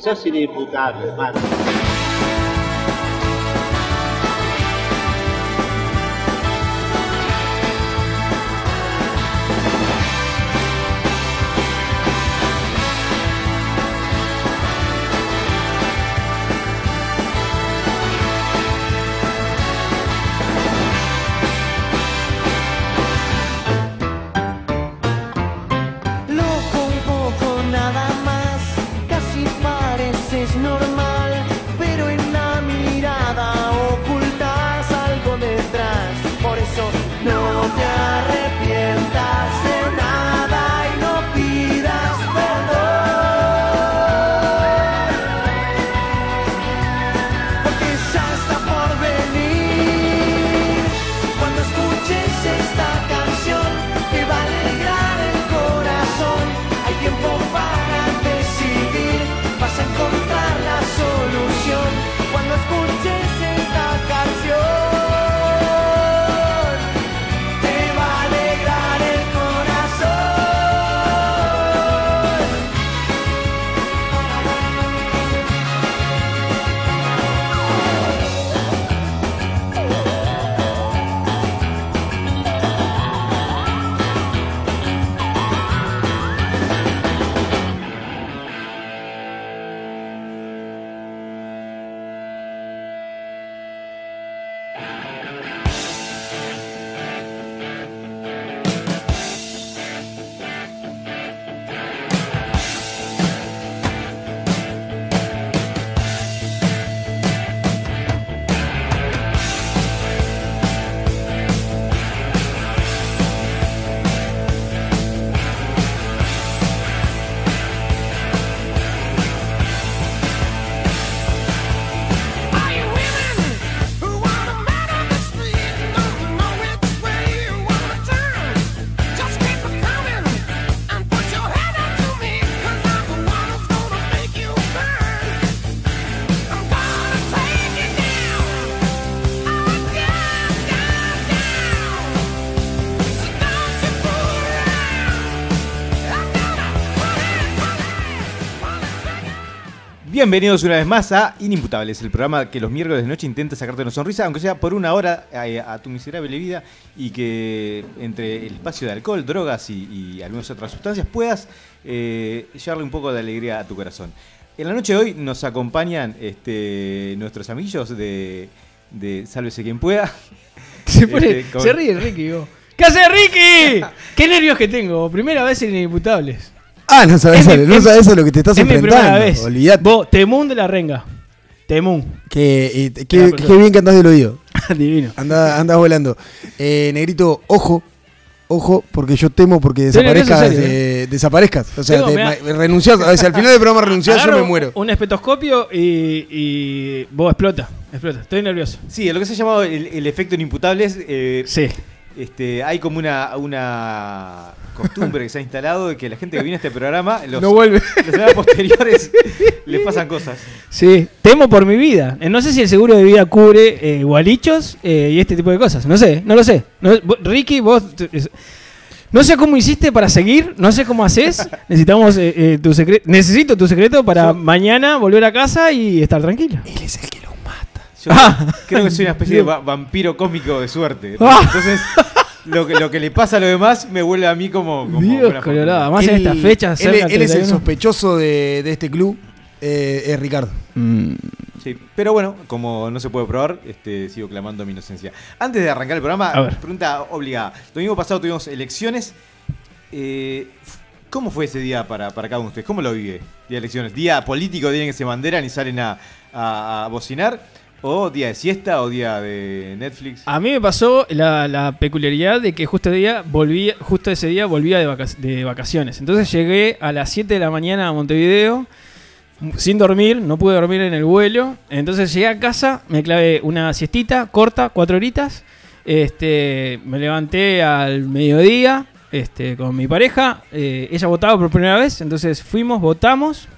Sos inimputable, hermano. Bienvenidos una vez más a Inimputables, el programa que los miércoles de noche intenta sacarte una sonrisa, aunque sea por una hora, eh, a, tu miserable vida y que entre el espacio de alcohol, drogas y, y algunas otras sustancias puedas eh, llevarle un poco de alegría a tu corazón. En la noche de hoy nos acompañan este, nuestros amigos de, de Sálvese quien pueda. Se, pone- Este, con- se ríe Ricky. vos. ¿Qué hace Ricky? Qué nervios que tengo. Primera vez en Inimputables. Ah, no sabes, Es mi- no es- sabes a lo que te estás es enfrentando. vez. Olvídate. Vos, Temún de la Renga. Temún. Que, eh, pero- qué bien que andás del oído. Divino. Anda, andás volando. Eh, negrito, ojo. Ojo, porque yo temo porque desaparezcas. serio, eh, desaparezcas. O sea, Tengo, te- ma- renunciás. O sea, al final del programa renunciás, yo me muero. Un espetoscopio y, y vos explota. Explota. Estoy nervioso. Sí, lo que se ha llamado el, el efecto inimputables. eh, Sí. Este, hay como una, una costumbre que se ha instalado de que la gente que viene a este programa, los, No vuelve. posteriores, les pasan cosas. Sí. Temo por mi vida. Eh, No sé si el seguro de vida cubre eh, gualichos eh, y este tipo de cosas. No sé, no lo sé. No- Ricky, vos. No sé cómo hiciste para seguir, no sé cómo haces. Necesitamos eh, eh, tu secreto. Necesito tu secreto para mañana volver a casa y estar tranquilo. Él es el. Yo Ah. creo que soy una especie de va- vampiro cómico de suerte. Ah. Entonces, lo que, lo que le pasa a los demás me vuelve a mí como. como Dios colorado. Además en estas fechas. Él, es el 31. sospechoso de, de este club. eh, es Ricardo. Mm. Sí, pero bueno, como no se puede probar, este, sigo clamando mi inocencia. Antes de arrancar el programa, pregunta obligada. Domingo pasado tuvimos elecciones. Eh, ¿Cómo fue ese día para, para cada uno de ustedes? ¿Cómo lo vive? Día de elecciones. ¿Día político, día en que se banderan y salen a, a- a bocinar? ¿O día de siesta o día de Netflix? A mí me pasó la, peculiaridad de que justo, día volví, justo ese día volvía de, vaca- de vacaciones. Entonces llegué a las 7 de la mañana a Montevideo sin dormir, no pude dormir en el vuelo. Entonces llegué a casa, me clavé una siestita corta, cuatro horitas. Este, me levanté al mediodía este, con mi pareja. eh, ella votaba por primera vez, entonces fuimos, votamos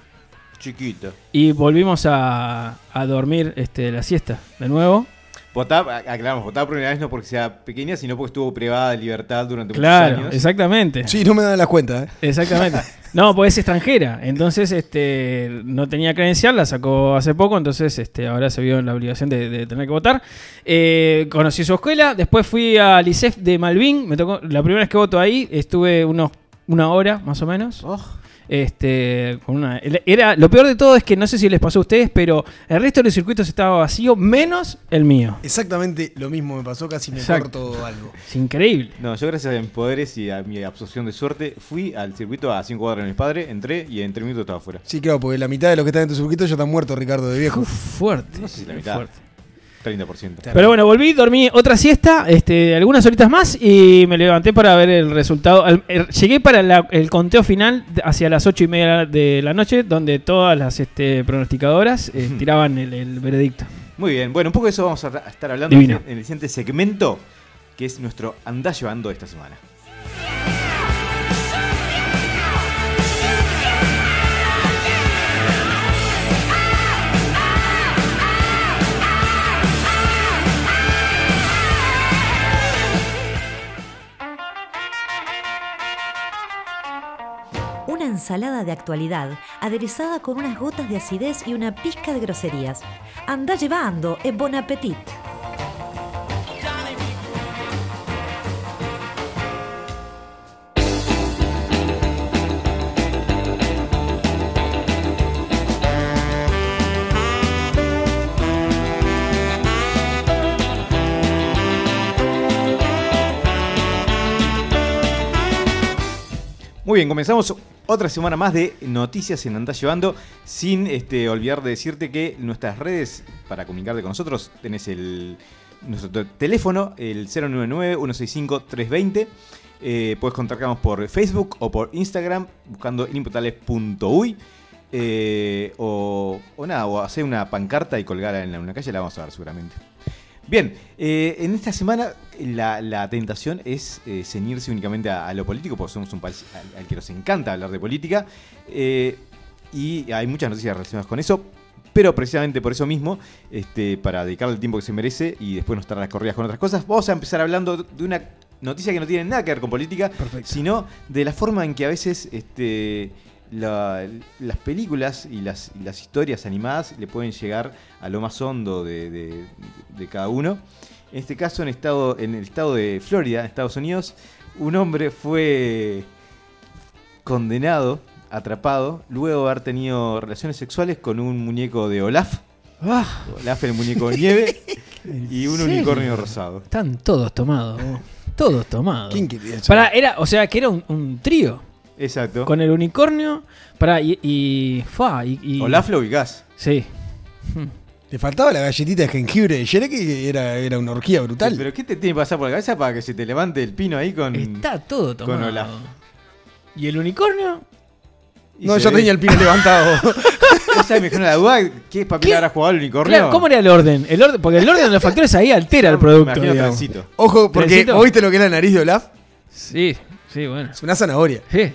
Chiquita. y volvimos a, a dormir este, la siesta de nuevo. Votaba, aclaramos, votaba por primera vez no porque sea pequeña, sino porque estuvo privada de libertad durante Claro, muchos años. exactamente. Sí, no me dan las cuentas, ¿eh? Exactamente. No, pues es extranjera. Entonces, este, no tenía credencial, la sacó hace poco, entonces este, ahora se vio en la obligación de, de tener que votar. Eh, conocí su escuela, después fui al ICEF de Malvin, me tocó, la primera vez que voto ahí, estuve unos, una hora más o menos. Oh, Este, con una, era, lo peor de todo es que no sé si les pasó a ustedes, pero el resto de los circuitos estaba vacío, menos el mío. Exactamente lo mismo me pasó, casi me Exacto. corto algo. Es increíble. No, yo gracias a mis poderes y a mi absorción de suerte fui al circuito a 5 cuadras en el padre, entré y en 3 minutos estaba afuera. Sí, claro, porque la mitad de los que están en tu circuito ya están muertos, Ricardo, de viejo. Uf, fuerte. No sé si la mitad. fuerte. 30%. Pero bueno, volví, dormí otra siesta, este, algunas horitas más y me levanté para ver el resultado. Al- el- llegué para la- el conteo final hacia las ocho y media de la noche, donde todas las este, pronosticadoras eh, tiraban el, el veredicto. Muy bien, bueno, un poco de eso vamos a a estar hablando Divino. en el siguiente segmento, que es nuestro Andá llevando esta semana. Ensalada de actualidad, aderezada con unas gotas de acidez y una pizca de groserías. Anda llevando, es bon appetit. Muy bien, comenzamos otra semana más de noticias en Andá Llevando, sin este, olvidar de decirte que nuestras redes para comunicarte con nosotros tenés el nuestro te- teléfono, el 099-165-320. Eh, puedes contactarnos por Facebook o por Instagram buscando inimputables.uy. Eh, o, o nada, o hacer una pancarta y colgarla en en una calle, la vamos a ver seguramente. Bien, eh, en esta semana la, la tentación es eh, ceñirse únicamente a, a lo político, porque somos un país al, al que nos encanta hablar de política, eh, y hay muchas noticias relacionadas con eso, pero precisamente por eso mismo, este, para dedicarle el tiempo que se merece y después no estar a las corridas con otras cosas, vamos a empezar hablando de una noticia que no tiene nada que ver con política, Perfecto. sino de la forma en que a veces este, la- las películas y las, y las historias animadas le pueden llegar a lo más hondo de, de- de cada uno. En este caso, en, estado, en el estado de Florida, en Estados Unidos, un hombre fue condenado, atrapado, luego de haber tenido relaciones sexuales con un muñeco de Olaf. Ah, Olaf, el muñeco de nieve, y un unicornio rosado. están todos tomados. vos. Todos tomados. ¿Quién quería? Para, era, o sea, que era un, un trío. Exacto. Con el unicornio. Para, y. y, fa, y, y- Olaf lo ubicás. Sí. Le faltaba la galletita de jengibre de Shrek y era, era una orgía brutal. ¿Pero qué te tiene que pasar por la cabeza para que se te levante el pino ahí con. Está todo tomado. con Olaf. ¿Y el unicornio? y no, yo ve- tenía el pino levantado. Esa me genera la duda. ¿Qué papel ¿Qué? habrá jugado el unicornio? Claro, ¿cómo era el orden? El orden? Porque el orden de los factores ahí altera el Me producto. Ojo, porque ¿Trencito? ¿vos viste lo que es la nariz de Olaf? Sí, sí, bueno. Es una zanahoria. Sí.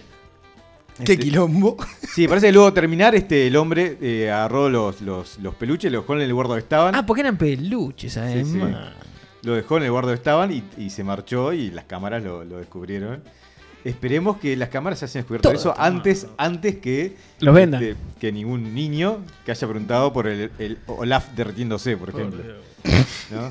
Qué Este, quilombo. Sí, parece que luego de terminar, este, el hombre eh, agarró los, los, los peluches, los dejó en el lugar donde estaban. Ah, porque eran peluches, además. Lo dejó en el lugar donde estaban y, y se marchó y las cámaras lo, lo descubrieron. Esperemos que las cámaras hayan descubierto Todo eso antes, antes que, Los vendan. este, que ningún niño que haya preguntado por el, el Olaf derritiéndose, por ejemplo. ¿no?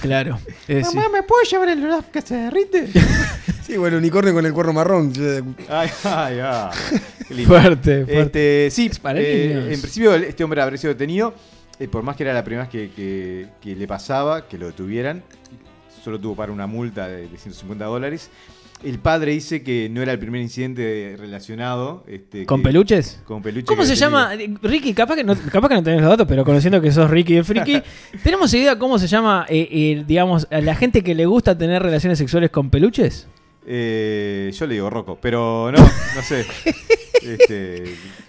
Claro. Sí. ¿me puedo llevar el Olaf que se derrite? Sí, bueno, unicornio con el cuerno marrón. Eh, ay, ay, ay. Qué lindo. Fuerte, fuerte. Este, sí, para eh, en principio este hombre habría sido detenido, eh, por más que era la primera vez que, que- que le pasaba, que lo detuvieran, solo tuvo para una multa de, de 150 dólares. El padre dice que no era el primer incidente relacionado. este, ¿Con que- peluches? Con peluche ¿Cómo se llama? Eh, Ricky, capaz que, no, capaz que no tenés los datos, pero conociendo que sos Ricky el Friki, ¿tenemos idea cómo se llama, eh, eh, digamos, a la gente que le gusta tener relaciones sexuales con peluches? Eh, yo le digo Rocco, pero no, no sé. Este,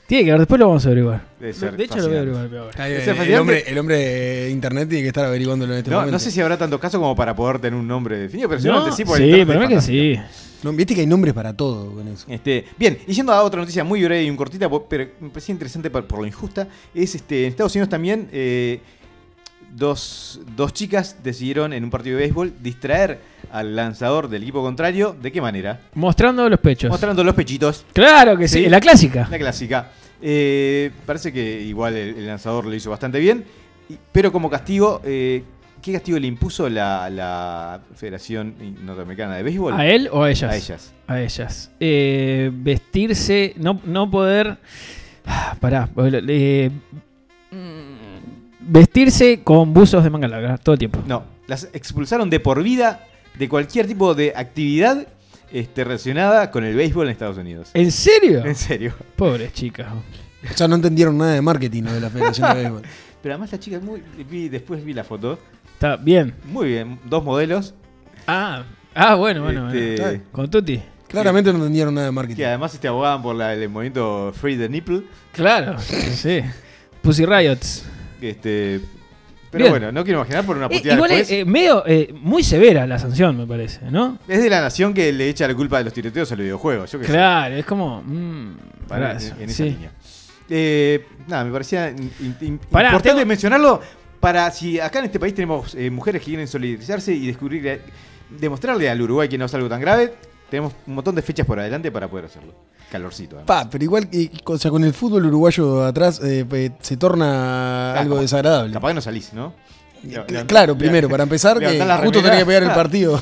Tiene que ver, después lo vamos a averiguar. De hecho, lo voy a averiguar. ahora. Ay, Ese eh, es el, hombre, el hombre de internet tiene que estar averiguándolo en este no, momento. no sé si habrá tantos casos como para poder tener un nombre definido, pero No, sí. por sí, mí que sí. No, Viste que hay nombres para todo con eso. Este, bien, y yendo a otra noticia muy breve y un cortita, pero me parecía interesante por, por lo injusta, es este, en Estados Unidos también, eh, dos, dos chicas decidieron en un partido de béisbol distraer al lanzador del equipo contrario. ¿De qué manera? Mostrando los pechos. Mostrando los pechitos. Claro que sí, Sí. la clásica. La clásica. Eh, parece que igual el, el lanzador lo hizo bastante bien. Pero como castigo, eh, ¿qué castigo le impuso la, la Federación Norteamericana de Béisbol? ¿A él o a ellas? A ellas. A ellas. Eh, vestirse, no, no poder. Ah, Pará. mm, vestirse con buzos de manga larga todo el tiempo. No, las expulsaron de por vida de cualquier tipo de actividad este, relacionada con el béisbol en Estados Unidos. ¿En serio? En serio. Pobres chicas. O sea, no entendieron nada de marketing ¿no? de la Federación de Béisbol. Pero además la chica, muy, vi- después vi la foto. Está bien. Muy bien, dos modelos. Ah, ah bueno, bueno. este, bueno. Con Tuti. Claramente no entendieron nada de marketing. que además este, abogaban por la- el movimiento Free the Nipple. Claro, sí. Pussy Riots. Este, pero Bien. bueno, no quiero imaginar por una Eh, puteada igual es después. eh, medio eh, muy severa la sanción, me parece, ¿no? Es de la nación que le echa la culpa de los tiroteos a los videojuegos. Yo sé. Claro, es como. mm, pará, en, eso, en esa sí. línea. Eh, nada, me parecía in- Pará, importante tengo- mencionarlo para si acá en este país tenemos eh, mujeres que quieren solidarizarse y descubrir, eh, demostrarle al Uruguay que no es algo tan grave. Tenemos un montón de fechas por adelante para poder hacerlo. Calorcito. además. Pa, pero igual, y- o sea, con el fútbol uruguayo atrás eh, eh, se torna algo capaz- desagradable. Capaz que no salís, ¿no? Cl- Claro, primero, para empezar, que justo tenía que pegar el partido.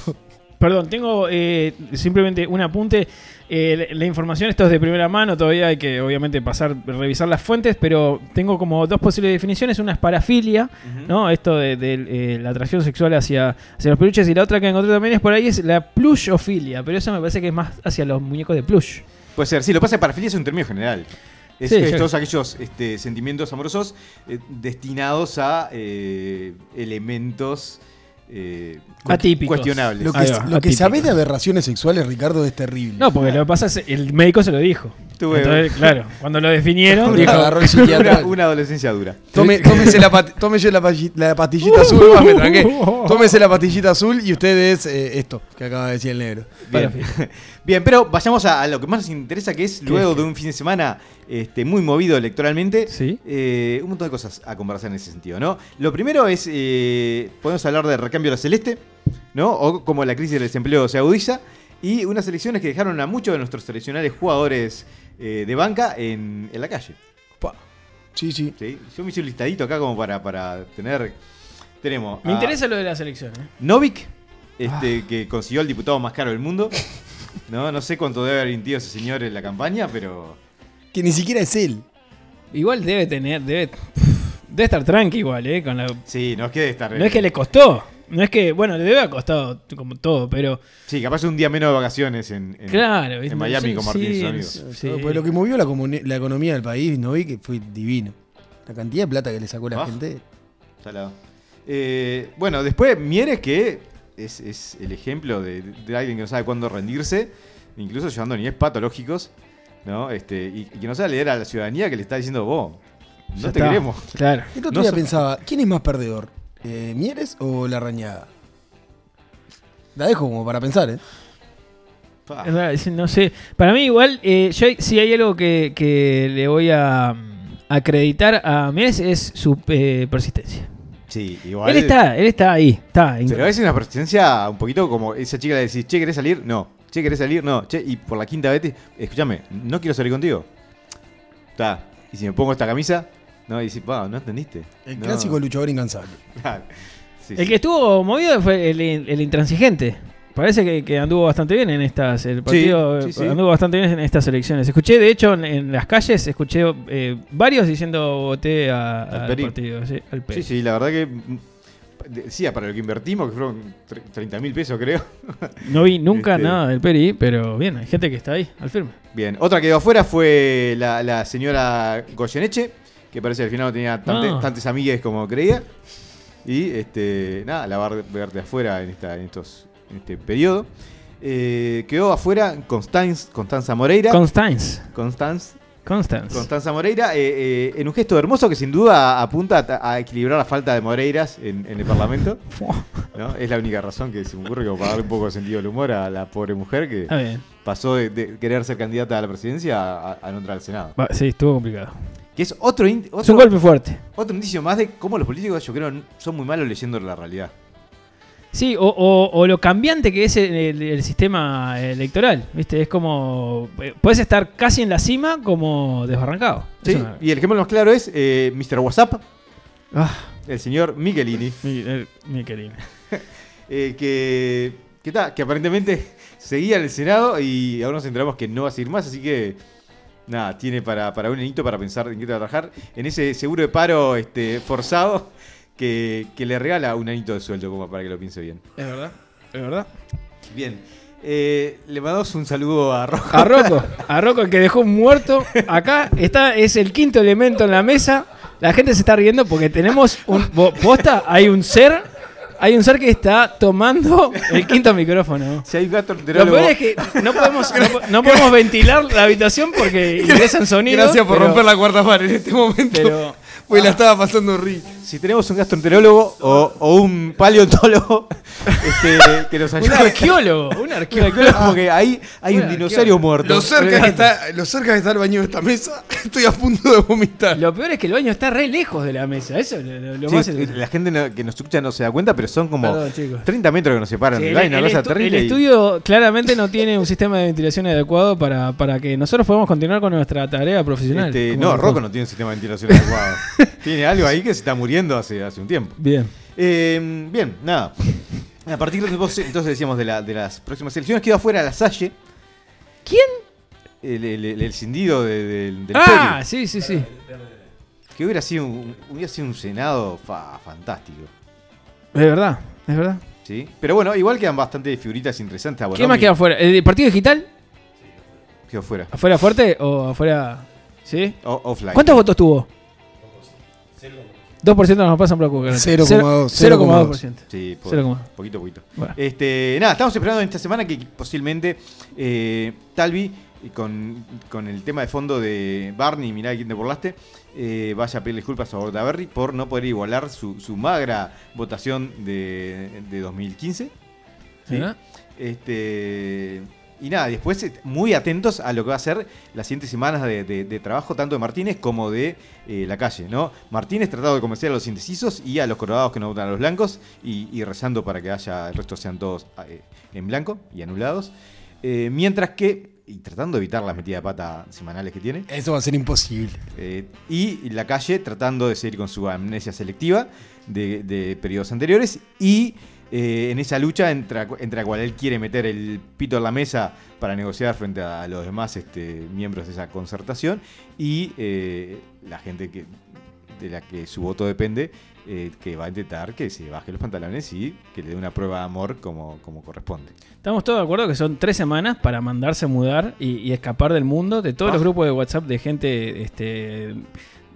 Perdón, tengo eh, simplemente un apunte. Eh, la la información, esto es de primera mano, todavía hay que obviamente pasar, revisar las fuentes, pero tengo como dos posibles definiciones. Una es parafilia. ¿no? Esto de, de, eh, la atracción sexual hacia, hacia los peluches, y la otra que encontré también es por ahí, es la plushofilia, pero eso me parece que es más hacia los muñecos de plush. Puede ser, sí, lo que pasa es que parafilia es un término general. Es, Sí, yo- todos aquellos este, sentimientos amorosos destinados a elementos eh, Atípicos. cuestionables. Lo que, va, lo que sabés de aberraciones sexuales, Ricardo, es terrible. No, porque lo que pasa es el médico se lo dijo. Tuve- Entonces, claro, cuando lo definieron, dijo, agarró el una, psiquiatra. una adolescencia dura. Tome, tómese la, pat- tómese la, pastillita azul, va, me tranqué. Tómese la pastillita azul y usted es eh, esto que acaba de decir el negro. Bien. Bien, pero vayamos a, a lo que más nos interesa, que es ¿Qué luego es? de un fin de semana este, muy movido electoralmente, Sí. eh, un montón de cosas a conversar en ese sentido, ¿no? Lo primero es, eh, podemos hablar del recambio de la celeste, ¿no? O cómo la crisis del desempleo se agudiza, y unas elecciones que dejaron a muchos de nuestros tradicionales jugadores eh, de banca en, en la calle. Pa. Sí, sí. ¿sí? Yo me hice un listadito acá como para, para tener... Tenemos me a interesa lo de la selección. ¿eh? Novik, este, Ah. que consiguió el diputado más caro del mundo. No, no sé cuánto debe haber invertido ese señor en la campaña, pero... Que ni siquiera es él. Igual debe tener, debe, debe estar tranqui igual, ¿eh? Con la, Sí, no es que debe estar... no es que le costó. No es que, bueno, le debe haber costado como todo, pero Sí, capaz un día menos de vacaciones en, en- claro. en Miami con Martín y sus amigos. sí. Pues lo que movió la economía del país, no vi que fue divino. La cantidad de plata que le sacó la Ah. gente. Salado. Eh, bueno, después Mieres, que es, es el ejemplo de, de alguien que no sabe cuándo rendirse, incluso llevando niveles patológicos, ¿no? Este, y, y que no sabe leer a la ciudadanía que le está diciendo, vos, no Ya te está. queremos. Claro. El otro No día so- pensaba, ¿quién es más perdedor? Eh, ¿Mieres o la rañada? La dejo como para pensar, ¿eh? Es No sé. Para mí, igual, eh, yo sí hay algo que, que le voy a mm, acreditar a Mieres es su eh, persistencia. Sí, igual. Él está, él está ahí. Está. Pero es una persistencia un poquito como esa chica le decís, che, ¿querés salir? No. Che, ¿querés salir? No. Che, y por la quinta vez, te- escúchame, no quiero salir contigo. Está. Y si me pongo esta camisa, no, y decís, va, no entendiste. El No. clásico luchador incansable. Claro. Sí, El sí. que estuvo movido fue el, el intransigente. Parece que, que anduvo bastante bien en estas. El partido sí, sí. anduvo bastante bien en estas elecciones. Escuché, de hecho, en, en las calles, escuché eh, varios diciendo voté a- Al al partido. Sí, al. Sí, sí, la verdad que. mm, Decía, para lo que invertimos, que fueron tre- 30 mil pesos, creo. No vi nunca Este- nada del Peri, pero bien, hay gente que está ahí, al firme. Bien, otra que quedó afuera fue la, la señora Goyeneche, que parece que al final no tenía tante- Ah. tantas amigues como creía. Y este, nada, la va a ver de afuera en, esta, en, estos, este periodo. Eh, quedó afuera Constanz, Constanza Moreira. Constance. Constanz, Constance. Constanza Moreira, eh, eh, en un gesto hermoso que sin duda apunta a, a equilibrar la falta de Moreiras en, en el Parlamento. ¿no? Es la única razón que se me ocurre como para darle un poco de sentido del humor a la pobre mujer que pasó de, de querer ser candidata a la presidencia a, a no entrar al Senado. Va, sí, estuvo complicado. Que es otro, Es un golpe fuerte. otro indicio más de cómo los políticos, yo creo, son muy malos leyendo la realidad. Sí, o, o- o lo cambiante que es el, el- el sistema electoral. ¿Viste? Es como. eh, Puedes estar casi en la cima como desbarrancado. Sí, y el ejemplo más claro es eh, Mr. WhatsApp, Ah, el señor Michelini, mi, eh, mi querido. eh, que, que, ta, que aparentemente seguía en el Senado y ahora nos enteramos que no va a seguir más, así que nada, tiene para, para un anito para pensar en qué trabajar en ese seguro de paro este, forzado que, que le regala un anito de sueldo, como para que lo piense bien. Es verdad. ¿Es verdad? Bien, eh, le mandamos un saludo a Rojo. A Rocco, a Rocco el que dejó muerto. Acá está, es el quinto elemento en la mesa. La gente se está riendo porque tenemos un. Posta, hay un ser. Hay un ser que está tomando el quinto micrófono. Si hay gato Lo peor es que no podemos, no, po- no podemos ventilar la habitación porque ingresan sonidos. Gracias por pero- romper la cuarta pared en este momento. Pero Pues la estaba pasando horrible. Si tenemos un gastroenterólogo o, o un paleontólogo este, que nos un ayude. arqueólogo, un Un arqueólogo. arqueólogo, porque ahí hay un Un dinosaurio arqueólogo. muerto. Lo cerca, que está, lo cerca que está el baño de esta mesa, estoy a punto de vomitar. Lo peor es que el baño está re lejos de la mesa. Eso es lo, lo- lo Sí, más. es- la gente no- que nos escucha no se da cuenta, pero son como Perdón, chicos. 30 metros que nos separan Sí, del el, baño, una el cosa estu- terrible. el y- estudio claramente no tiene un sistema de ventilación adecuado para, para que nosotros podamos continuar con nuestra tarea profesional. este, no, Rocco no tiene un sistema de ventilación adecuado. tiene algo ahí que se está muriendo hace, hace un tiempo. Bien. Eh, bien, nada. A partir de entonces, entonces decíamos de, la- de las próximas elecciones, quedó afuera la Salle, ¿Quién? el, el, el- el cindido de- del del Ah, sí, sí, sí. que hubiera sido un, hubiera sido un senado fa- fantástico. Es verdad, es verdad. ¿sí? Pero bueno, igual quedan bastante figuritas interesantes. a ¿Quién Bonomi. más queda afuera? ¿El partido digital? Quedó fuera. ¿Afuera fuerte o afuera.? ¿Sí? O- offline. ¿Cuántos votos tuvo? 2% nos pasan por la 0,2, 0,2%. Sí, po- 0,2. poquito, poquito. Bueno. Este, nada, estamos esperando esta semana que posiblemente eh, Talvi, y con, con el tema de fondo de Barney, mirá quién te burlaste, eh, vaya a pedir disculpas a Bordaberry por no poder igualar su, su magra votación de, de 2015. ¿sí? Este, y nada, después eh, muy atentos a lo que va a ser las siguientes semanas de, de- de trabajo tanto de Martínez como de eh, la calle, ¿no? Martínez tratando de convencer a los indecisos y a los coronados que no votan a los blancos y, y rezando para que haya, el resto sean todos eh, en blanco y anulados. Eh, mientras que, y tratando de evitar las metidas de pata semanales que tiene, Eso va a ser imposible. y la calle tratando de seguir con su amnesia selectiva de, de periodos anteriores y eh, en esa lucha entre, entre la cual él quiere meter el pito en la mesa para negociar frente a los demás este, miembros de esa concertación y eh, la gente que, de la que su voto depende eh, que va a intentar que se baje los pantalones y que le dé una prueba de amor como, como corresponde. Estamos todos de acuerdo que son tres semanas para mandarse a mudar y, y escapar del mundo, de todos Ah. los grupos de WhatsApp de gente este,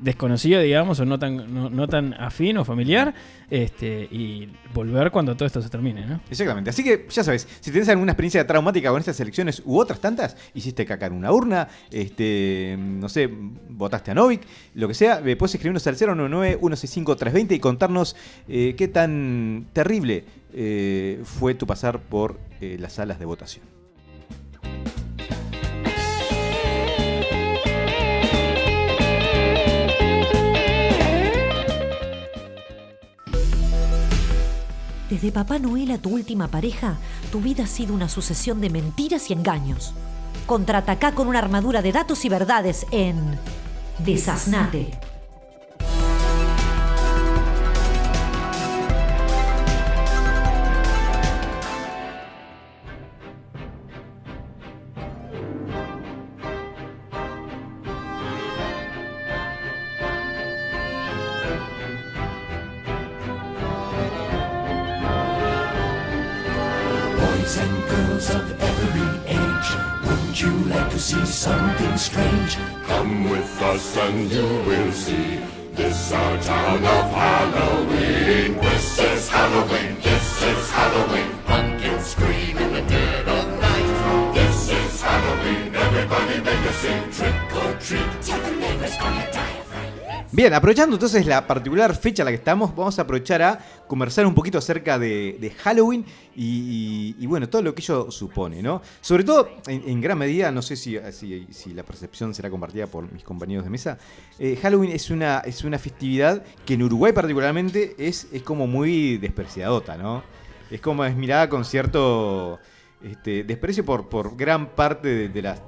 desconocida, digamos, o no tan, no, tan afín o familiar, este, y volver cuando todo esto se termine, ¿no? Exactamente. Así que ya sabes, si tenés alguna experiencia traumática con estas elecciones u otras tantas, hiciste caca en una urna, este, no sé, votaste a Novik, lo que sea, puedes escribirnos al 099-165-320 y contarnos eh, qué tan terrible eh, fue tu pasar por eh, las salas de votación. Desde Papá Noel a tu última pareja, tu vida ha sido una sucesión de mentiras y engaños. Contraataca con una armadura de datos y verdades en Desasnate. Bien, aprovechando entonces la particular fecha en la que estamos, vamos a aprovechar a conversar un poquito acerca de, Halloween y, bueno, todo lo que ello supone, ¿no? Sobre todo, en, gran medida, no sé si, si- si la percepción será compartida por mis compañeros de mesa, eh, Halloween es una, es una festividad que en Uruguay particularmente es, es como muy despreciadota, ¿no? Es como es mirada con cierto este, desprecio por, por gran parte de, de las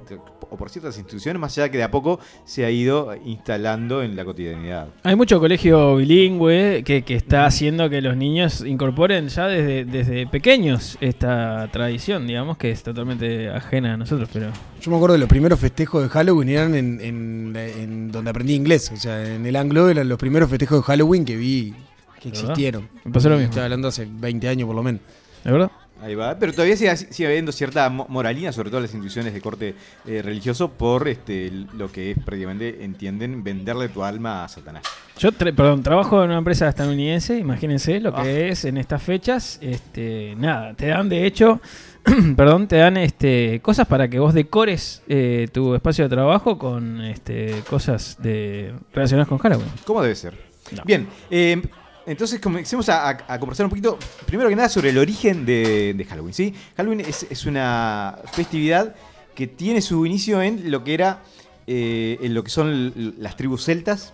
o por ciertas instituciones, más allá de que de a poco se ha ido instalando en la cotidianidad. Hay mucho colegio bilingüe que, que está haciendo que los niños incorporen ya desde, desde pequeños esta tradición, digamos, que es totalmente ajena a nosotros, pero... Yo me acuerdo de los primeros festejos de Halloween eran en, en- en donde aprendí inglés. O sea, en el anglo eran los primeros festejos de Halloween que vi que ¿Verdad? existieron. Me pasó lo mismo. Estoy hablando hace 20 años por lo menos. ¿De verdad? Ahí va, pero todavía sigue, sigue habiendo cierta mo- moralina, sobre todo las instituciones de corte eh, religioso, por este, lo que es prácticamente entienden venderle tu alma a Satanás. Yo, tra- perdón, trabajo en una empresa estadounidense, imagínense lo que Ah. es en estas fechas. Este, nada, te dan de hecho, perdón, te dan este cosas para que vos decores eh, tu espacio de trabajo con este cosas de relacionadas con Halloween. ¿Cómo debe ser? No. Bien, eh, entonces comencemos a, a- a conversar un poquito, primero que nada, sobre el origen de, de Halloween. ¿sí? Halloween es, es una festividad que tiene su inicio en lo que era, eh, en lo que son las tribus celtas,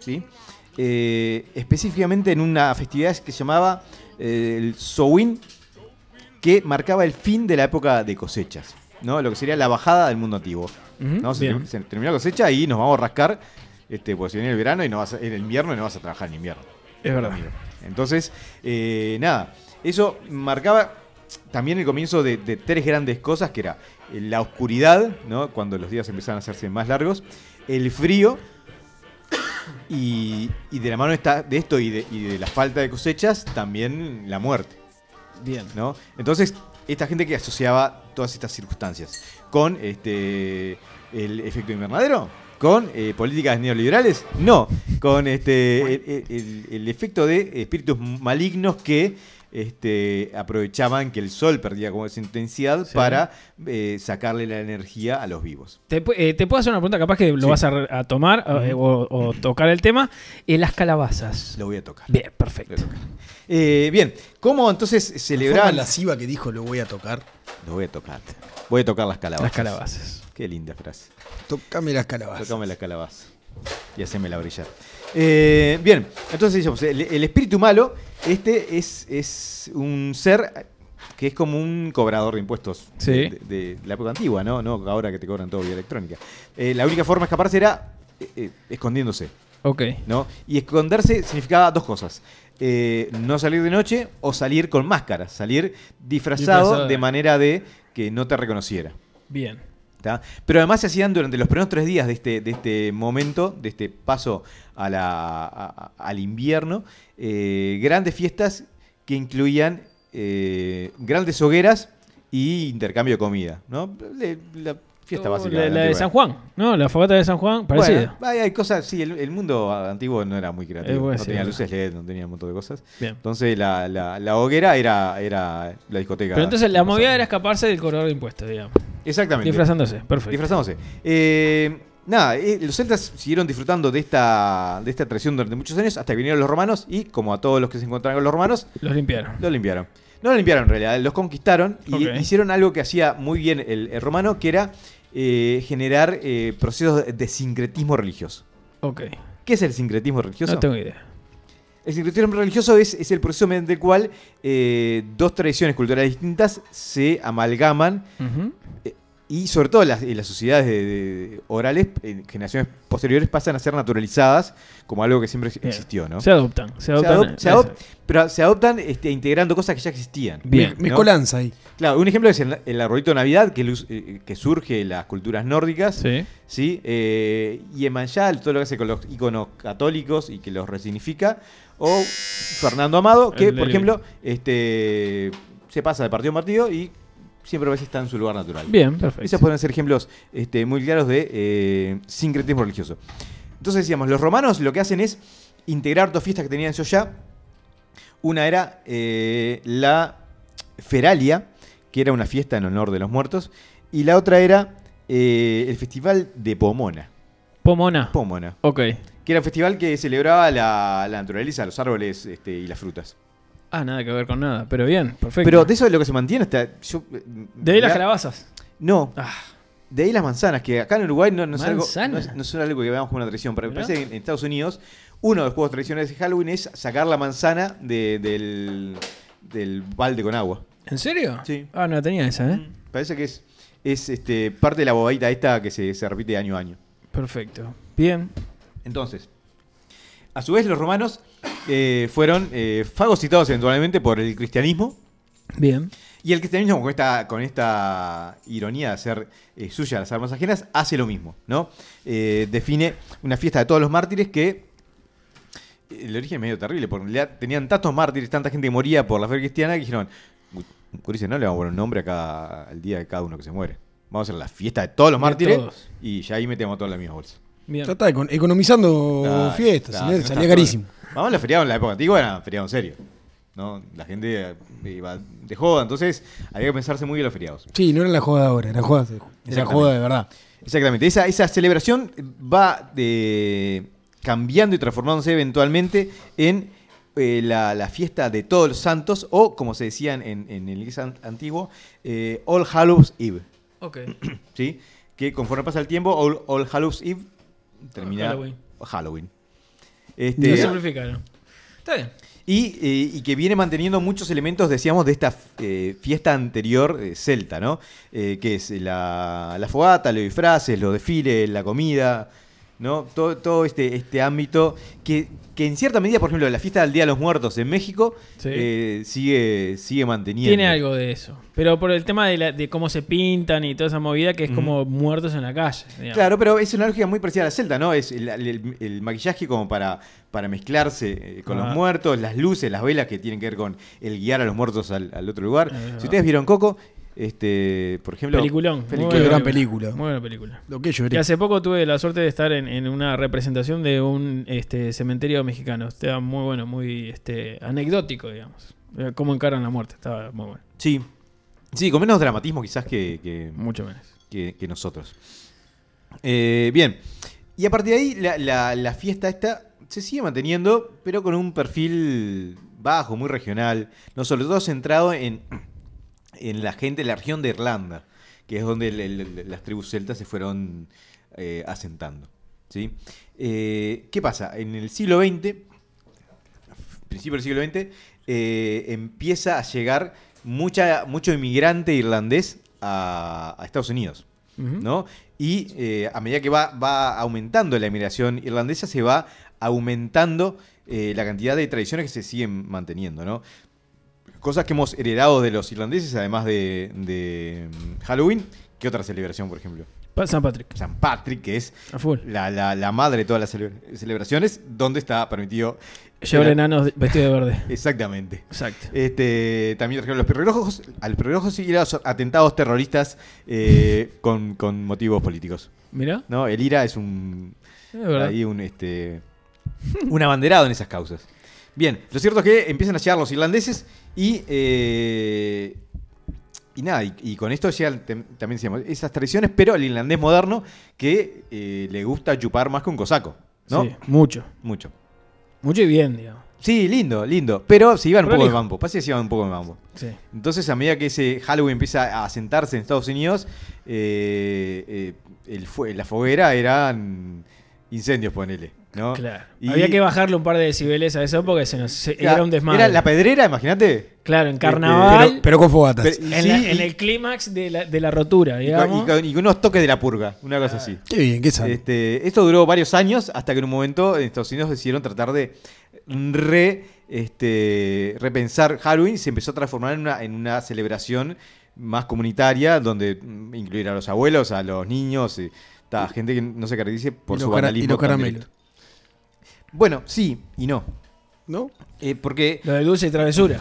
¿sí? Eh, específicamente en una festividad que se llamaba eh, el Samhain, que marcaba el fin de la época de cosechas, ¿no? lo que sería la bajada del mundo antiguo. Se, terminó la cosecha y nos vamos a rascar, este, porque si viene el verano y no vas a- en el invierno y no vas a trabajar en invierno. Es verdad. amigo. Entonces, eh, nada, eso marcaba también el comienzo de, de tres grandes cosas, que era eh, la oscuridad, ¿no? cuando los días empezaban a hacerse más largos, el frío, y, y de la mano está, de esto y de, y de la falta de cosechas, también la muerte. Bien. ¿no? Entonces, esta gente que asociaba todas estas circunstancias con este el efecto invernadero, con eh, políticas neoliberales, no, con este el, el- el efecto de espíritus malignos que este, aprovechaban que el sol perdía como esa intensidad Sí. para eh, sacarle la energía a los vivos. Te, eh, te puedo hacer una pregunta, capaz que lo Sí. vas a, tomar eh, o, o tocar el tema. Eh, las calabazas. Lo voy a tocar. Bien, perfecto. Tocar. Eh, bien, ¿cómo entonces La forma celebraban? lasciva que dijo lo voy a tocar. Lo voy a tocar. Voy a tocar las calabazas. Las calabazas. Qué linda frase. Tocame las calabazas. Tocame la calabaza. Y hacémela brillar. Eh, bien, entonces decíamos, el, el espíritu malo, este es, es un ser que es como un cobrador de impuestos Sí. de, de la época antigua, ¿no? No ahora que te cobran todo vía electrónica. Eh, la única forma de escaparse era eh, eh, escondiéndose, Ok. ¿no? Y esconderse significaba dos cosas. Eh, no salir de noche o salir con máscara, salir disfrazado, Disfrazado. de manera de que no te reconociera. Bien. Pero además se hacían durante los primeros tres días de este, de este momento, de este paso a la- al invierno, eh, grandes fiestas que incluían eh, grandes hogueras y intercambio de comida. ¿no? Fiesta básica. La, de la de antigüedad. San Juan, ¿no? La fogata de San Juan, parecida. Bueno, hay, hay cosas, sí, el, el mundo antiguo no era muy creativo. Eh, bueno, no sí, tenía es luces LED, no tenía un montón de cosas. Bien. Entonces la, la- la hoguera era, era la discoteca. Pero entonces la movida era escaparse del cobrador de impuestos, digamos. Exactamente. Disfrazándose, perfecto. Disfrazándose. Eh, nada, eh, los celtas siguieron disfrutando de esta, de esta tradición durante muchos años hasta que vinieron los romanos y, como a todos los que se encontraron con los romanos, Los limpiaron. lo limpiaron. No lo limpiaron en realidad, los conquistaron y hicieron algo que hacía muy bien el, el romano, que era eh, generar eh, procesos de, sincretismo religioso. Ok. ¿Qué es el sincretismo religioso? No tengo idea. El sincretismo religioso es, es el proceso mediante el cual eh, dos tradiciones culturales distintas se amalgaman. Y sobre todo las, en las sociedades de- de- orales, en generaciones posteriores, pasan a ser naturalizadas como algo que siempre Bien. existió, ¿no? Se adoptan. Se Se adoptan. adop- se adop- pero se adoptan este, integrando cosas que ya existían. Bien. ¿no? Mezcolanza ahí. Claro, un ejemplo es el, el arbolito de Navidad que, luz- eh, que surge de las culturas nórdicas. Sí. ¿sí? Eh, y Emanjal, todo lo que hace con los iconos católicos y que los resignifica. O Fernando Amado, que El por ejemplo este, se pasa de partido en partido y siempre a veces está en su lugar natural. Bien, perfecto. Esos pueden ser ejemplos este, muy claros de eh, sincretismo religioso. Entonces decíamos, los romanos lo que hacen es integrar dos fiestas que tenían ellos ya. Una era eh, la Feralia, que era una fiesta en honor de los muertos, y la otra era eh, el Festival de Pomona. Pomona. Pomona. Ok. que era un festival que celebraba la, la naturaleza, los árboles este, y las frutas. Ah, nada que ver con nada. Pero bien, perfecto. Pero de eso es lo que se mantiene hasta... Yo, eh, de ahí las calabazas. No, Ah, de ahí las manzanas, que acá en Uruguay no, no es, algo, Manzana. no, es, no es algo que veamos como una tradición, pero me parece que en Estados Unidos uno de los juegos tradicionales de Halloween es sacar la manzana de- del, del balde con agua. ¿En serio? Sí. Ah, no la tenía esa, ¿eh? Parece que es, es este, parte de la bobadita esta que se, se repite año a año. Perfecto. Bien. Entonces, a su vez los romanos eh, fueron eh, fagocitados eventualmente por el cristianismo. Bien. Y el cristianismo, con esta, con esta ironía de hacer eh, suya las armas ajenas, hace lo mismo, ¿no? Eh, define una fiesta de todos los mártires que. El origen es medio terrible, porque en realidad tenían tantos mártires, tanta gente que moría por la fe cristiana, que dijeron: Curice, no le vamos a poner un nombre a cada, al día de cada uno que se muere. Vamos a hacer la fiesta de todos los De mártires todos. y ya ahí metemos todo en la misma bolsa. Bien. Ya está, econ- economizando Claro, fiestas, no salía carísimo. Vamos, los feriados en la época antigua eran feriados en serio. ¿no? La gente eh, iba de joda, entonces había que pensarse muy bien los feriados. Sí, no era la joda ahora, era joda, era joda de verdad. Exactamente. Esa, esa celebración va de, cambiando y transformándose eventualmente en eh, la, la fiesta de todos los santos, o como se decían en, en el inglés an- antiguo, eh, All Hallows Eve. Ok. ¿sí? Que conforme pasa el tiempo, All, All Hallows Eve termina Halloween. Halloween. Lo Este, simplificaron. Está bien. y, eh, y que viene manteniendo muchos elementos, decíamos, de esta eh, fiesta anterior eh, celta, ¿no? Que es la, la fogata, los disfraces, los desfiles, la comida, ¿no? Todo, todo este, este ámbito que, que en cierta medida, por ejemplo, la fiesta del Día de los Muertos en México Sí. eh, sigue, sigue manteniendo. Tiene algo de eso. Pero por el tema de, la- de cómo se pintan y toda esa movida que es como muertos en la calle. digamos. Claro, pero es una lógica muy parecida a la celta, ¿no? Es el, el- el maquillaje como para, para mezclarse eh, con Ah. los muertos, las luces, las velas que tienen que ver con el guiar a los muertos al, al otro lugar. Si ustedes vieron Coco, este, por ejemplo... Peliculón. Peliculón. Muy gran película. Muy buena película. Lo que Y hace poco tuve la suerte de estar en, en una representación de un este, cementerio mexicano. Estaba muy bueno, muy este, anecdótico, digamos. Cómo encaran la muerte. Estaba muy bueno. Sí. Sí, con menos dramatismo quizás que, que, Mucho menos. que- que nosotros. Eh, bien. Y a partir de ahí, la, la- la fiesta esta se sigue manteniendo, pero con un perfil bajo, muy regional. No sobre todo centrado en, en la gente de la región de Irlanda, que es donde el- el- las tribus celtas se fueron eh, asentando. ¿sí? Eh, ¿Qué pasa? En el siglo XX, principio del siglo XX, eh, empieza a llegar mucha, mucho inmigrante irlandés a, a Estados Unidos. ¿no? Y eh, a medida que va, va aumentando la inmigración irlandesa, se va aumentando eh, la cantidad de tradiciones que se siguen manteniendo, ¿no? Cosas que hemos heredado de los irlandeses, además de, de, mm, Halloween. ¿Qué otra celebración, por ejemplo? San Patrick. San Patrick, que es la, la- la madre de todas las cele- celebraciones, donde está permitido... Llevar enanos vestidos de verde. Exactamente. Exacto. Este, también trajeron los perrojos, a los perrojos y a los atentados terroristas eh, con, con motivos políticos. Mira. ¿no? El IRA es un, Es verdad. ahí un, este, un abanderado en esas causas. Bien, lo cierto es que empiezan a llegar los irlandeses y, eh, y nada, y, y con esto llegan también decíamos, esas tradiciones, pero el irlandés moderno que eh, le gusta chupar más que un cosaco, ¿no? Sí, mucho. Mucho. Mucho y bien, digamos. Sí, lindo, lindo, pero se iban un poco de mambo, pasa que se iban un poco de mambo. Sí. Entonces, a medida que ese Halloween empieza a asentarse en Estados Unidos, eh, eh, el la foguera eran incendios, ponele. ¿No? Claro. Y- Había que bajarle un par de decibeles a eso porque se nos, se- Claro, era un desmadre. Era la pedrera, imagínate. claro, en Este, carnaval. Pero, pero con fogatas. Pero- en, sí, la- y- en el clímax de la, de la rotura, Y con, digamos. y con- y con unos toques de la purga, una cosa así. Qué bien, qué sano. Este, esto duró varios años hasta que en un momento en Estados Unidos decidieron tratar de re, este, repensar Halloween y se empezó a transformar en una, en una celebración más comunitaria donde mm, incluir a los abuelos, a los niños, y, ta, gente que no se caracterice por Y su cara- y banalismo. los caramelos. Bueno, sí y no. ¿No? Eh, porque Lo de dulce y travesura.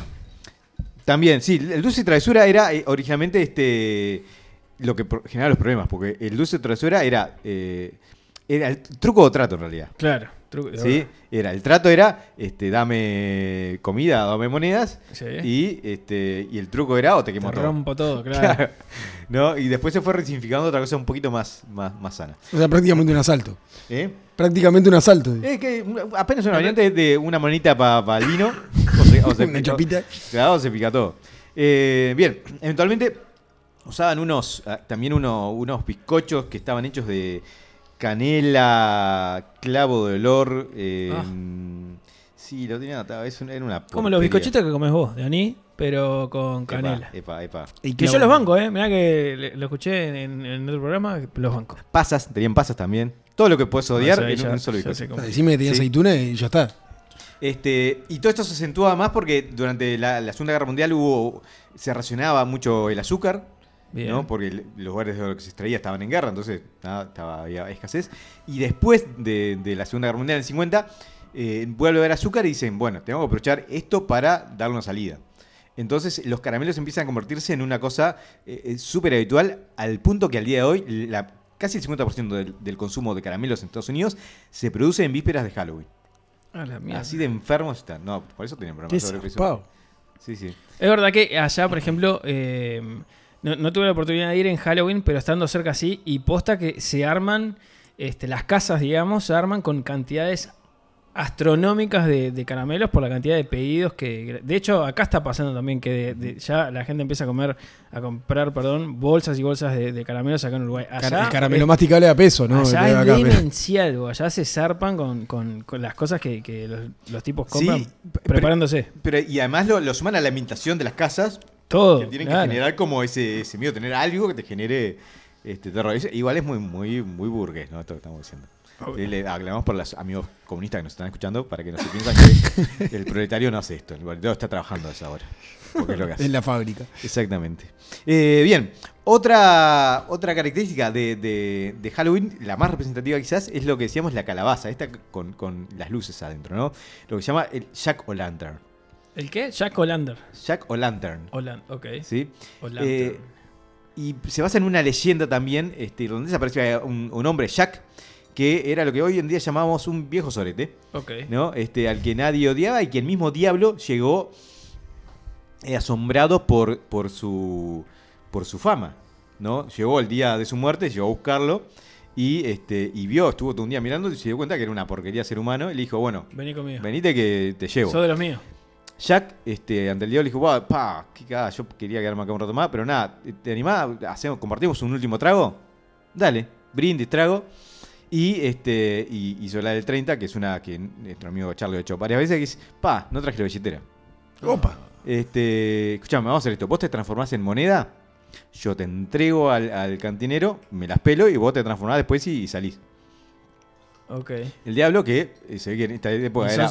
también, sí, el dulce y travesura era eh, originalmente este lo que generaba los problemas, porque el dulce y travesura era, eh, era el truco o trato en realidad. Claro. Truco- ¿sí? Era, el trato era, este, dame comida, dame monedas, Sí. y, este, y el truco era, o te Te quemo todo. rompo todo, claro. Claro. ¿No? Y después se fue resignificando otra cosa un poquito más, más, más sana. O sea, prácticamente un asalto. ¿Eh? Prácticamente un asalto. Es que una- apenas una variante de una monita para el vino. O se, o se Una chapita. Claro, se pica todo. Eh, bien, eventualmente usaban unos ah, también uno- unos bizcochos que estaban hechos de canela, clavo de olor. eh, Ah. Sí, lo tenía anotado, es un- era una Como los bizcochitos que comes vos, de anís, pero con Epa, canela. Epa, epa. Y Que yo los banco, ¿eh? Mirá que le- lo escuché en, en otro programa, los banco. Pasas, tenían pasas también. Todo lo que puedes odiar No sé, en un- ya- un solo bizcocho. cómo. Decime que tenía Sí. aceituna y ya está. Este, y todo esto se acentúa más porque durante la, la Segunda Guerra Mundial hubo, se racionaba mucho el azúcar, Bien. ¿no? porque los lugares de los que se extraía estaban en guerra, entonces nada, estaba, había escasez. Y después de, de la Segunda Guerra Mundial, en el 50, eh, vuelve a haber azúcar y dicen, bueno, tengo que aprovechar esto para darle una salida. Entonces los caramelos empiezan a convertirse en una cosa eh, eh, súper habitual al punto que al día de hoy la- casi el 50% del, del consumo de caramelos en Estados Unidos se produce en vísperas de Halloween. La mierda. Así de enfermos están. No, por eso tienen problemas. Sí, sí. Es verdad que allá, por ejemplo, eh, no, no tuve la oportunidad de ir en Halloween, pero estando cerca así, y posta que se arman, este, las casas, digamos, se arman con cantidades astronómicas de, de caramelos por la cantidad de pedidos que... De hecho, acá está pasando también que de- de- ya la gente empieza a comer, a comprar, perdón, bolsas y bolsas de, de caramelos acá en Uruguay. Allá, el caramelo masticable a peso, ¿no? allá es acá, demencial, bo. allá se zarpan con, con- con las cosas que, que los, los tipos Sí, compran preparándose. Pero, y además lo, lo suman a la ambientación de las casas, Todo. que tienen claro. que generar como ese, ese miedo, tener algo que te genere este terror. Es- igual es muy, muy, muy burgués, ¿no? Esto que estamos diciendo. Y le aclaramos por los amigos comunistas que nos están escuchando para que no se piensen que el proletario no hace esto. El proletario está trabajando a esa hora. Porque es lo que hace. En la fábrica. Exactamente. Eh, bien, otra, otra característica de, de- de Halloween, la más representativa quizás, es lo que decíamos la calabaza, esta con, con las luces adentro, ¿no? Lo que se llama el Jack o Lantern. ¿El qué? Jack O'Lander. Jack o Lantern. Olan, ok. ¿Sí? O'Lantern. Eh, y se basa en una leyenda también este, irlandesa, aparece un, un hombre, Jack, que era lo que hoy en día llamamos un viejo sorete. ok. ¿no? Este, al que nadie odiaba y que el mismo diablo llegó eh, asombrado por, por, su, por su fama. ¿no? Llegó el día de su muerte, llegó a buscarlo y, este, y vio, estuvo todo un día mirando y se dio cuenta que era una porquería ser humano. Y le dijo, bueno, Vení conmigo. venite que te llevo. Sos de los míos. Jack, este, ante el diablo, le dijo, "Buah, pa, qué cagada, yo quería quedarme acá un rato más, pero nada, ¿te animás? Hacemos, ¿Compartimos un último trago? Dale, brindis, trago. Y este y hizo la del 30, que es una que nuestro amigo Charlie ha hecho varias veces, que dice, pa, no traje la billetera. Opa. Este, escuchame, vamos a hacer esto. Vos te transformás en moneda, yo te entrego al, al cantinero, me las pelo y vos te transformás después y, y salís. Ok. El diablo que eh, se ve que en esta época era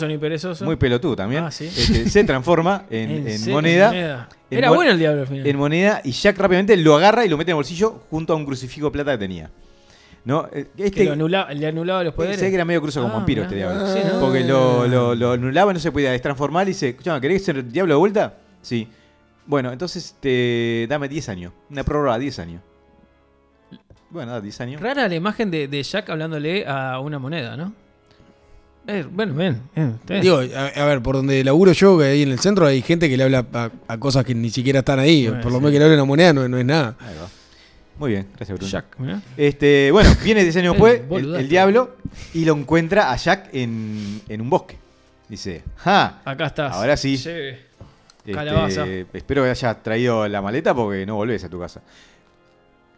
muy pelotudo también, Ah, ¿sí? este, se transforma en, en serio? moneda. En Era mon- bueno el diablo al final. en moneda y Jack rápidamente lo agarra y lo mete en el bolsillo junto a un crucifijo de plata que tenía. ¿No? Eh, que Este, lo anula- le anulaba los poderes. se ve que era medio cruzo con Ah, vampiro mirá. este diablo. Sí, ¿no? Porque lo, lo, lo anulaba y no se podía destransformar y dice, escuchame, ¿querés ser diablo de vuelta? Sí. Bueno, entonces te dame 10 años. Una prórroga, 10 años. Bueno, da 10 años. Rara la imagen de, de Jack hablándole a una moneda, ¿no? Eh, bueno, bien. bien. Digo, a, a ver, por donde laburo yo, que ahí en el centro, hay gente que le habla a, a cosas que ni siquiera están ahí. Bueno, por lo sí. menos que le hable una moneda no, no es nada. Ahí va. Muy bien, gracias Bruno. Jack. Este, bueno, viene 10 años El después el, diablo y lo encuentra a Jack en, en un bosque. Dice, ¡ja! Acá estás. Ahora sí. Este, Calabaza. espero que hayas traído la maleta porque no volvés a tu casa.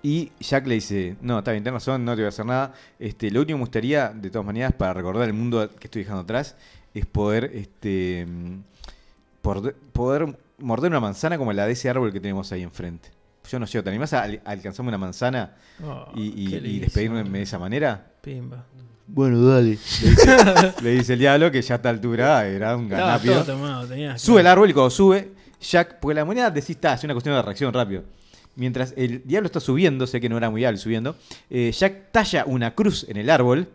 Y Jack le dice, no, está bien, tenés razón, no te voy a hacer nada. Este, lo único que me gustaría, de todas maneras, para recordar el mundo que estoy dejando atrás, es poder, este, mm, por- poder morder una manzana como la de ese árbol que tenemos ahí enfrente. Yo no sé, ¿te animás a, al- a alcanzarme una manzana Oh, y, despedirme de esa manera? Pimba. Bueno, dale. Le dice, le dice el diablo que ya a esta altura era un ganápido. tomado. Sube el árbol y cuando sube, Jack, porque la moneda decís, está, es una cuestión de reacción rápido. Mientras el diablo está subiendo, sé que no era muy hábil subiendo, eh, Jack talla una cruz en el árbol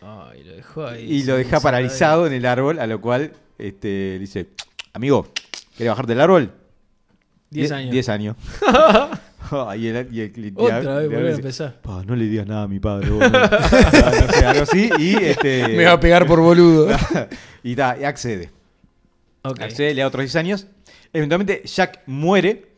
Ay, lo dejó ahí. y lo deja paralizado en el árbol, a lo cual este, dice, amigo, ¿querés bajarte del árbol? 10 Die- años. 10 años. y el, y el- y Otra vez volver a empezar. "Pa, no le digas nada a mi padre. vos". no sé, algo así. Y, este, Me va a pegar por boludo. y, ta, y accede. Accede, le da otros 10 años. Eventualmente Jack muere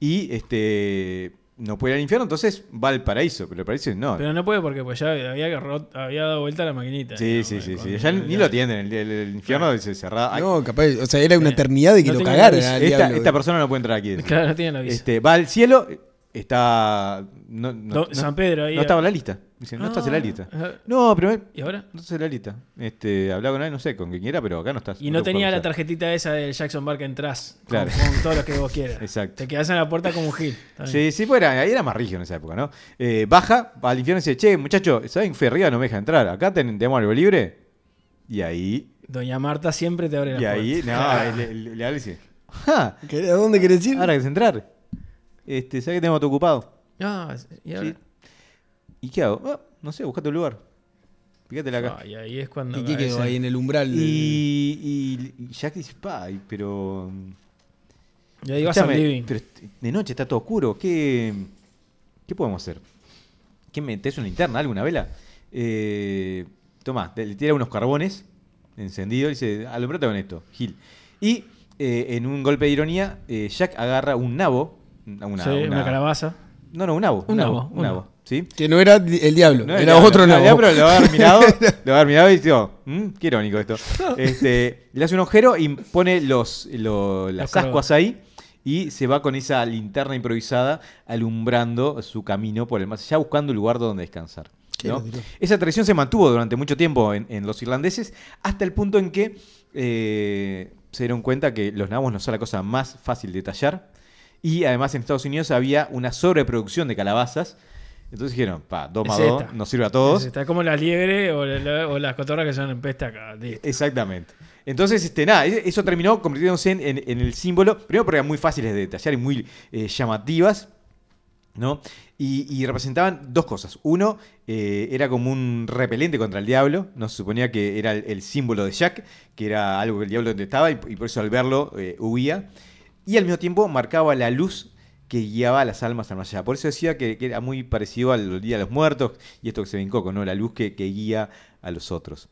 y este no puede ir al infierno, entonces va al paraíso. Pero el paraíso no. Pero no puede porque pues ya había, había dado vuelta la maquinita. sí, sí, sí, sí. Ya ni lo atienden. El, el- el infierno dice cerrado. Ay, No, capaz, o sea, era una eternidad de que No lo cagaran esta persona no puede entrar aquí. Claro, no tiene la visa. Este, va al cielo, está. No, no- Do- no- San Pedro ahí. no estaba en la lista. Dice, no Ah, estás en la lista. ajá. No, pero eh, ¿Y ahora? no estás en la lista. Este, hablaba con él, no sé, con quien quiera, pero acá no estás. Y no te tenía la usar. tarjetita esa del Jackson Bar que entras. con- Claro. Con, todo lo que vos quieras. Exacto. Te quedás en la puerta como un gil. Sí, sí, fuera, ahí era más rígido en esa época, ¿no? Eh, baja, va al infierno y dice, che, muchacho, ¿saben que arriba no me deja entrar? Acá ten- tenemos algo libre. Y ahí, Doña Marta siempre te abre la y puerta. ahí, no, le, le- le habla y dice, ¡Ja! ¿Qué- ¿A dónde querés ir? Ahora que entrar. Este, ¿sabes que tenemos todo ocupado? Ah, y ahora. Sí. ¿Y qué hago? Ah, no sé, buscate un lugar. Fíjate acá. Ah, y ahí es cuando. ¿Y qué quedó ahí en el umbral? del- Y, y, y Jack dice, pa, y- pero... Y ahí vas al living. pero de noche está todo oscuro. ¿Qué, qué podemos hacer? ¿Qué metes una linterna, alguna vela? Eh, toma, le tira unos carbones encendidos y dice, alumbrate con esto, Gil. Y eh, en un golpe de ironía, eh, Jack agarra un nabo. Una, Sí, una calabaza. No, no, un nabo. Un nabo, un Un nabo. nabo. ¿sí? Que no era el diablo, No, era el diablo. otro nabo. el diablo lo va a haber mirado, lo mirado y dijo, "Mm, qué irónico esto. Este, le hace un agujero y pone los, lo- las ascuas ahí y se va con esa linterna improvisada alumbrando su camino por el más allá, buscando un lugar donde descansar. Esa tradición se mantuvo durante mucho tiempo en, en los irlandeses, hasta el punto en que eh, se dieron cuenta que los nabos no son la cosa más fácil de tallar. Y además en Estados Unidos había una sobreproducción de calabazas. Entonces dijeron, pa, dos más Es dos, esta. nos sirve a todos. Está como la liebre o, la- o las cotorras que son en peste acá. listo. Exactamente. Entonces, este, nada, e- eso terminó convirtiéndose en, en- en el símbolo, primero porque eran muy fáciles de detallar y muy eh, llamativas, ¿no? Y, y representaban dos cosas. Uno, eh, era como un repelente contra el diablo, no se suponía que era el, el símbolo de Jack, que era algo que el diablo detestaba y, y por eso al verlo eh, huía. Y al mismo tiempo marcaba la luz que guiaba a las almas al más allá. Por eso decía que, que era muy parecido al Día de los Muertos y esto que se ve en Coco, ¿no? La luz que, que guía a los otros.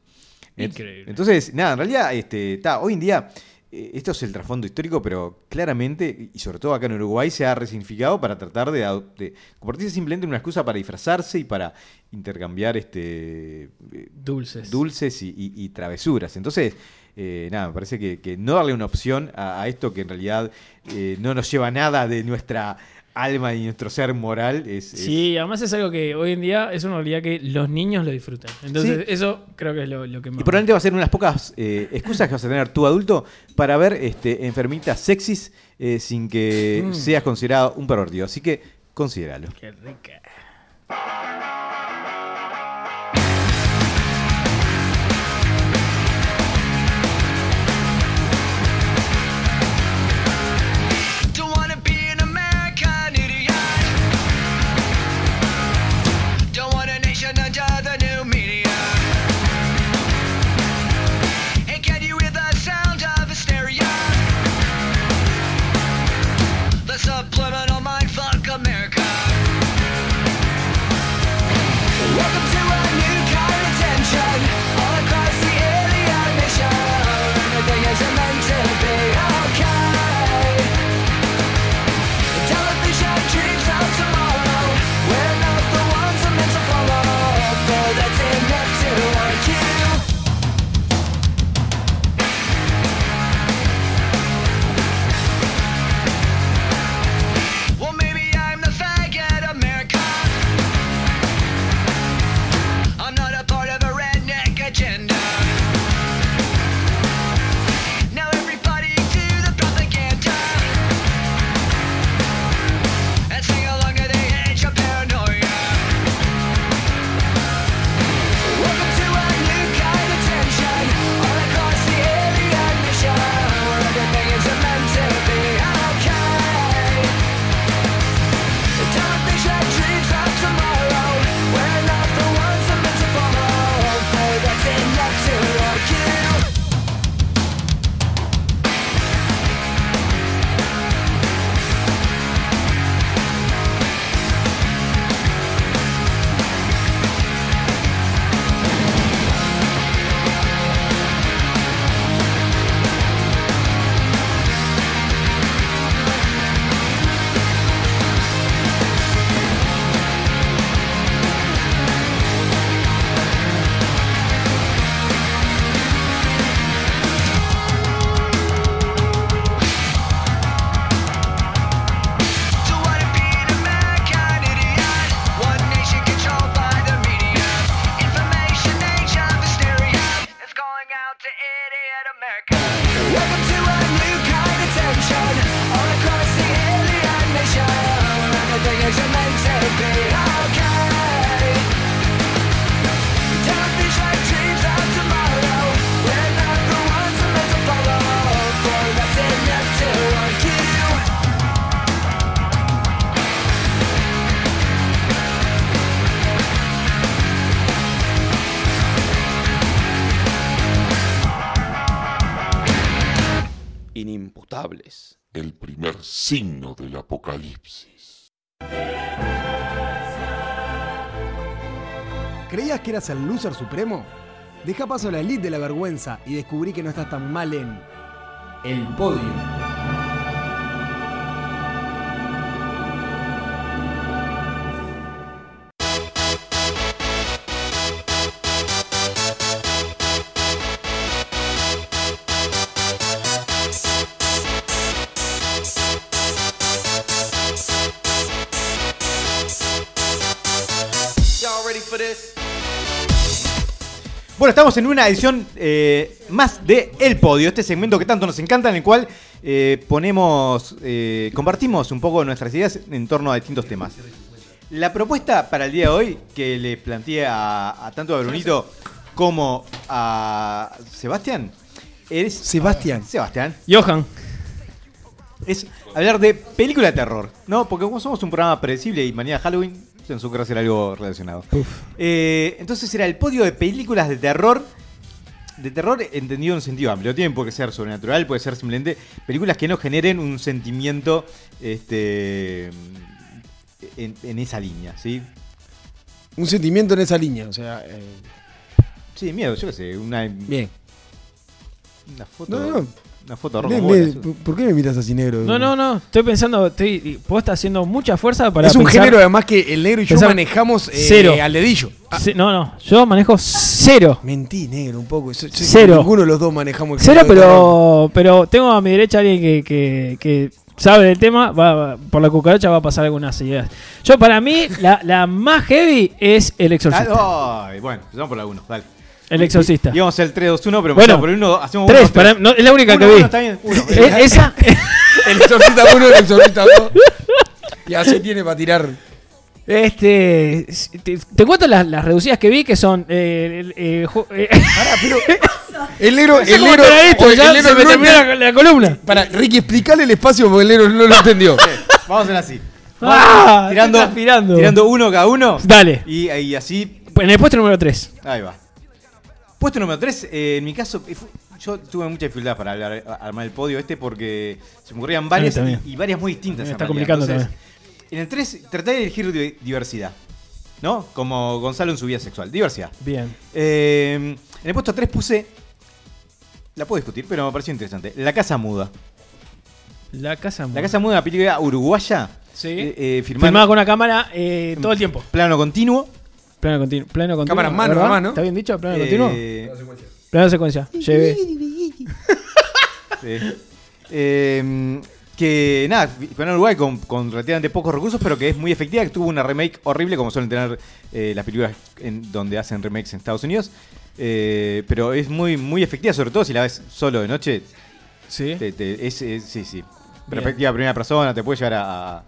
Increíble. Entonces, nada, en realidad, este, ta, hoy en día, eh, esto es el trasfondo histórico, pero claramente, y sobre todo acá en Uruguay, se ha resignificado para tratar de, de convertirse simplemente en una excusa para disfrazarse y para intercambiar este, eh, Dulces. dulces y, y- y travesuras. Entonces, eh, nada, me parece que, que no darle una opción a, a esto que en realidad eh, no nos lleva nada de nuestra alma y nuestro ser moral es... es- Sí, además es algo que hoy en día es una realidad que los niños lo disfrutan. Entonces, Sí. eso creo que es lo, lo que más. Y probablemente va a ser una de las pocas eh, excusas que vas a tener tú adulto para ver este, enfermitas sexys eh, sin que Mm. seas considerado un pervertido. Así que considéralo. Qué rica. Signo del apocalipsis. ¿Creías que eras el loser supremo? Deja paso a la elite de la vergüenza y descubrí que no estás tan mal en El Podio. Bueno, estamos en una edición eh, más de El Podio, este segmento que tanto nos encanta, en el cual eh, ponemos, eh, compartimos un poco nuestras ideas en torno a distintos temas. La propuesta para el día de hoy, que le planteé a, a tanto a Brunito como a Sebastián, es... Sebastián. Sebastián. Johan. Es hablar de película de terror, ¿no? Porque como somos un programa predecible y mañana Halloween, nos ocurre hacer algo relacionado. Eh, entonces era el podio de películas de terror. De terror entendido en sentido amplio. Tienen por qué ser sobrenatural, puede ser simplemente películas que no generen un sentimiento este, en, en esa línea, ¿sí? Un sentimiento en esa línea, o sea. eh, Sí, miedo, yo qué sé, una, bien. una foto. No, no. Una foto roja. ne- ¿Por qué me miras así negro? No, no, no. Estoy pensando, estoy, vos estás haciendo mucha fuerza para es un pensar- género además que el negro y yo Pensar- manejamos eh, Cero. al dedillo. Sí, no, no. Yo manejo cero. Mentí, negro, un poco. Yo- yo- Cero. Ninguno de los dos manejamos el Cero, pero, pero tengo a mi derecha alguien que, que, que sabe del tema. Va, va- por la cucaracha va a pasar algunas ideas. Yo, para mí, la, la más heavy es el exorcista. Ah, ay, bueno, empezamos por 1, dale. El exorcista. Íbamos a hacer el 3, 2, 1, pero Bueno, por el 1, hacemos Tres, uno, para, no, es la única Uno, que vi. uno, está bien, uno. Eh, esa. El exorcista 1, el exorcista 2. Y así tiene para tirar. Este, te, te cuento las, las reducidas que vi que son. Eh, el- eh, ju- eh, El negro. no sé El cómo negro. te la he visto, o- el ya negro se me no terminó la, la columna. Para, Ricky, explícale el espacio porque el negro no lo entendió. Vamos a hacer así. Ah, tirando, tirando uno cada uno. Dale. Y, y así. En el puesto número 3. Ahí va. Puesto número 3, en mi caso, eh, yo tuve mucha dificultad para hablar- a- armar el podio este porque se me ocurrían varias y, varias muy distintas. Me está complicando Entonces, En el 3 traté de elegir di- diversidad. ¿No? Como Gonzalo en su vida sexual. Diversidad. Bien. Eh, en el puesto 3 puse. La puedo discutir, pero me pareció interesante. La Casa Muda. La casa. La Casa Muda, una película uruguaya. Sí. eh, eh, filmada- Filmada con una cámara eh, todo el tiempo. Plano continuo. Plano continuo. Plano continuo. Cámara en mano, ¿verdad? ¿Está bien dicho? Plano Eh, continuo. Plano secuencia. Llevé. Sí. Eh, que nada, fue en Uruguay con, con relativamente pocos recursos, pero que es muy efectiva, que tuvo una remake horrible, como suelen tener eh, las películas en, donde hacen remakes en Estados Unidos. Eh, pero es muy, muy efectiva, sobre todo si la ves solo de noche. Sí. te- te- es, es- sí, sí. Bien. Perspectiva primera persona, te puede llevar a. a-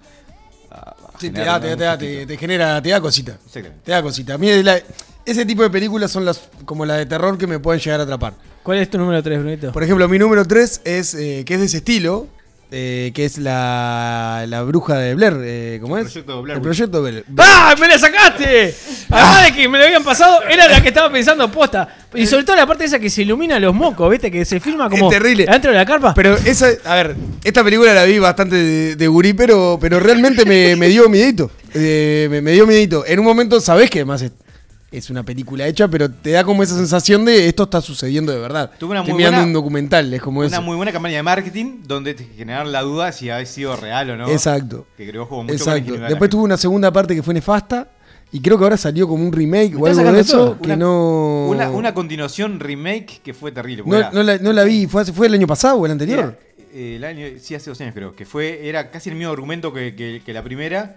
a Sí, te da, te, un da, te da, te- poquito. te genera, te da cosita. Te da cosita. A mí es la- ese tipo de películas son las como las de terror que me pueden llegar a atrapar. ¿Cuál es tu número 3, Brunito? Por ejemplo, mi número 3 es, eh, que es de ese estilo, eh, que es la, la bruja de Blair. eh, ¿Cómo El es? proyecto Blair El Witch. proyecto Blair. ¡Ah! ¡Me la sacaste! Además de que me lo habían pasado, era la que estaba pensando posta. Y sobre todo la parte esa que se ilumina los mocos, ¿viste? Que se filma como. Es terrible. Adentro de la carpa. Pero esa, a ver, esta película la vi bastante de, de gurí, pero, pero realmente me, me dio miedito. Eh, me, me dio miedito. En un momento sabés que además es, una película hecha, pero te da como esa sensación de esto está sucediendo de verdad. Tuvo una Estoy muy mirando buena- un documental, es como Una eso. muy buena campaña de marketing donde te generaron la duda si había sido real o no. Exacto. Que creo que jugó mucho Exacto. Después tuvo una segunda parte que fue nefasta. Y creo que ahora salió como un remake o algo de eso. todo. Que Una- no. Una, una continuación remake que fue terrible. no, era- no la, no la vi. ¿Fue, hace- ¿Fue el año pasado o el anterior? era, eh, el año, sí, hace dos años creo. Que fue, era casi el mismo argumento que, que- que la primera,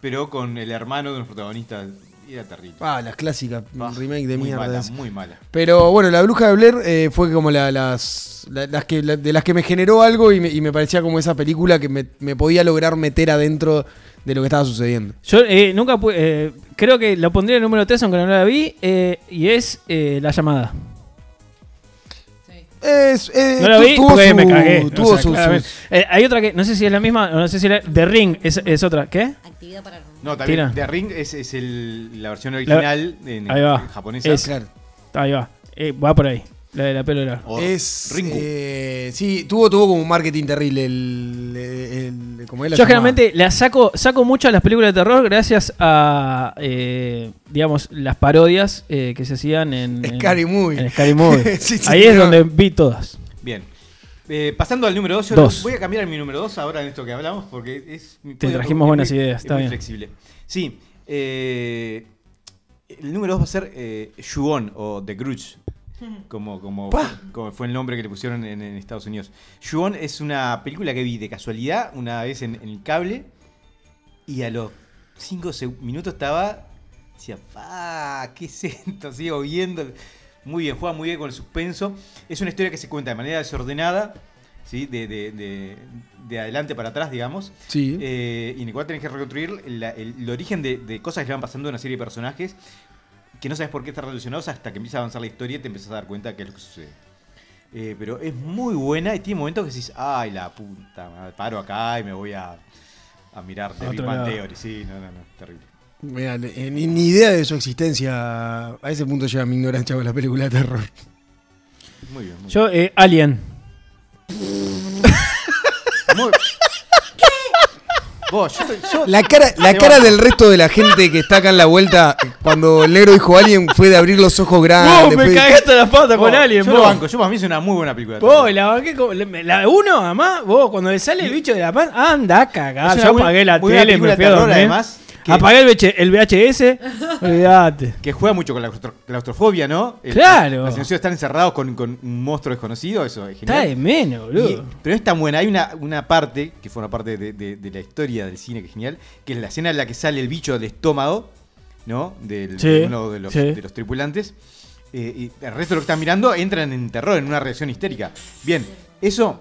pero con el hermano de los protagonistas era terrible. Ah, las clásicas, Ah, remake de muy mierda. Mala, muy mala. Pero bueno, la bruja de Blair eh, fue como la- las, la- las que, la- de las que me generó algo y me, y me parecía como esa película que me, me podía lograr meter adentro de lo que estaba sucediendo. Yo eh, nunca eh, creo que lo pondría en el número 3, aunque no la vi, eh, y es eh, La Llamada. Es, eh, No la vi tuvo porque su- me cagué. Tuvo o sea, claramente. sus- Eh, hay otra que, no sé si es la misma, o no sé si la, The Ring es, es otra. ¿Qué? Actividad paranormal. No, también Tira. The Ring es, es el- la versión original en, Ahí va. en japonesa. Es- Claro. Ahí va. Eh, va por ahí. La de la pelo largo. Es, Ringu. eh, sí, tuvo, tuvo como un marketing terrible el, el, el- como la Yo generalmente la saco, saco mucho a las películas de terror gracias a, eh, digamos, las parodias eh, que se hacían en, en- Scary Movie. en Scary Movie. Sí, sí, Ahí es no. donde vi todas. Bien. Eh, pasando al número 2, yo Dos. voy a cambiar mi número 2 ahora en esto que hablamos porque es. Te trajimos buenas muy- ideas, es está muy bien. flexible. Sí. eh, el número 2 va a ser eh, Ju-On o The Grudge. Como, como, fue el nombre que le pusieron en, en Estados Unidos. Ju-On es una película que vi de casualidad una vez en, en el cable y a los 5 minutos estaba. Decía, ¡ah! ¿Qué es esto? Sigo viendo. Muy bien, juega muy bien con el suspenso. Es una historia que se cuenta de manera desordenada, ¿sí? de, de- de- de adelante para atrás, digamos. Sí. Eh, y en el cual tenés que reconstruir la- el, el origen de, de cosas que le van pasando a una serie de personajes que no sabes por qué están relacionados hasta que empieza a avanzar la historia y te empiezas a dar cuenta de qué es lo que sucede. Eh, pero es muy buena y tiene momentos que decís, ay, la puta, madre, paro acá y me voy a, a mirar de Big Bang. Theory. Sí, no, no, no, terrible. Mirá, eh, ni, ni idea de su existencia. A ese punto llega mi ignorancia con la película de terror. Muy bien, muy Yo, eh, Alien. bien. Muy- Vos, yo, La cara, la cara del resto de la gente que está acá en la vuelta cuando el negro dijo alguien fue de abrir los ojos grandes. Vos, me cagaste las patas con Alien, Yo lo banco, yo para mí es una muy buena película. Vos, la banqué como- la- La uno, además, vos, cuando le sale el bicho de la pan, anda a cagar. Es una Yo apagué la tele, me fui a dormir. además, que- Apagué el, VH el VHS, olvídate. Que juega mucho con la claustro- claustrofobia, ¿no? El- Claro. La sensación de estar encerrados con, con un monstruo desconocido, eso es Está genial. de menos, boludo. Y- pero es tan buena. Hay una, una parte, que fue una parte de, de- de la historia del cine que es genial, que es la escena en la que sale el bicho del estómago, ¿no? Del, Sí, de uno de los, sí. de los tripulantes. Eh, y el resto de lo que están mirando entran en terror, en una reacción histérica. Bien, eso,